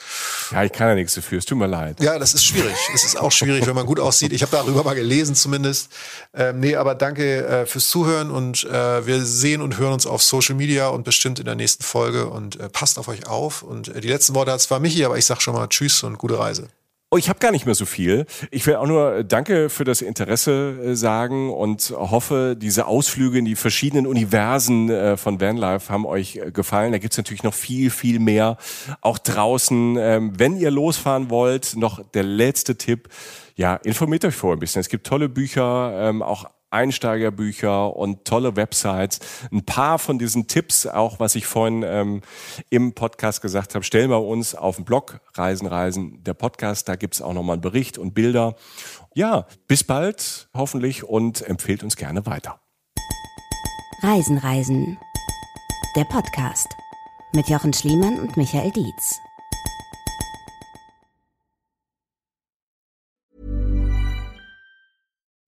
Ja, ich kann ja nichts dafür. Es tut mir leid. Ja, das ist schwierig. Es ist auch schwierig, wenn man gut aussieht. Ich habe darüber mal gelesen zumindest. Ähm, nee, aber danke äh, fürs Zuhören und äh, wir sehen und hören uns auf Social Media und bestimmt in der nächsten Folge und äh, passt auf euch auf. Und äh, die letzten Worte hat zwar Michi, aber ich sag schon mal Tschüss und gute Reise. Oh, ich habe gar nicht mehr so viel. Ich will auch nur Danke für das Interesse äh, sagen und hoffe, diese Ausflüge in die verschiedenen Universen äh, von Vanlife haben euch äh, gefallen. Da gibt's natürlich noch viel, viel mehr. Auch draußen, ähm, wenn ihr losfahren wollt, noch der letzte Tipp. Ja, informiert euch vor ein bisschen. Es gibt tolle Bücher, ähm, auch Einsteigerbücher und tolle Websites. Ein paar von diesen Tipps, auch was ich vorhin ähm, im Podcast gesagt habe, stellen wir uns auf den Blog Reisen, Reisen, der Podcast. Da gibt's auch nochmal einen Bericht und Bilder. Ja, bis bald hoffentlich und empfehlt uns gerne weiter. Reisen, Reisen, der Podcast mit Jochen Schliemann und Michael Dietz.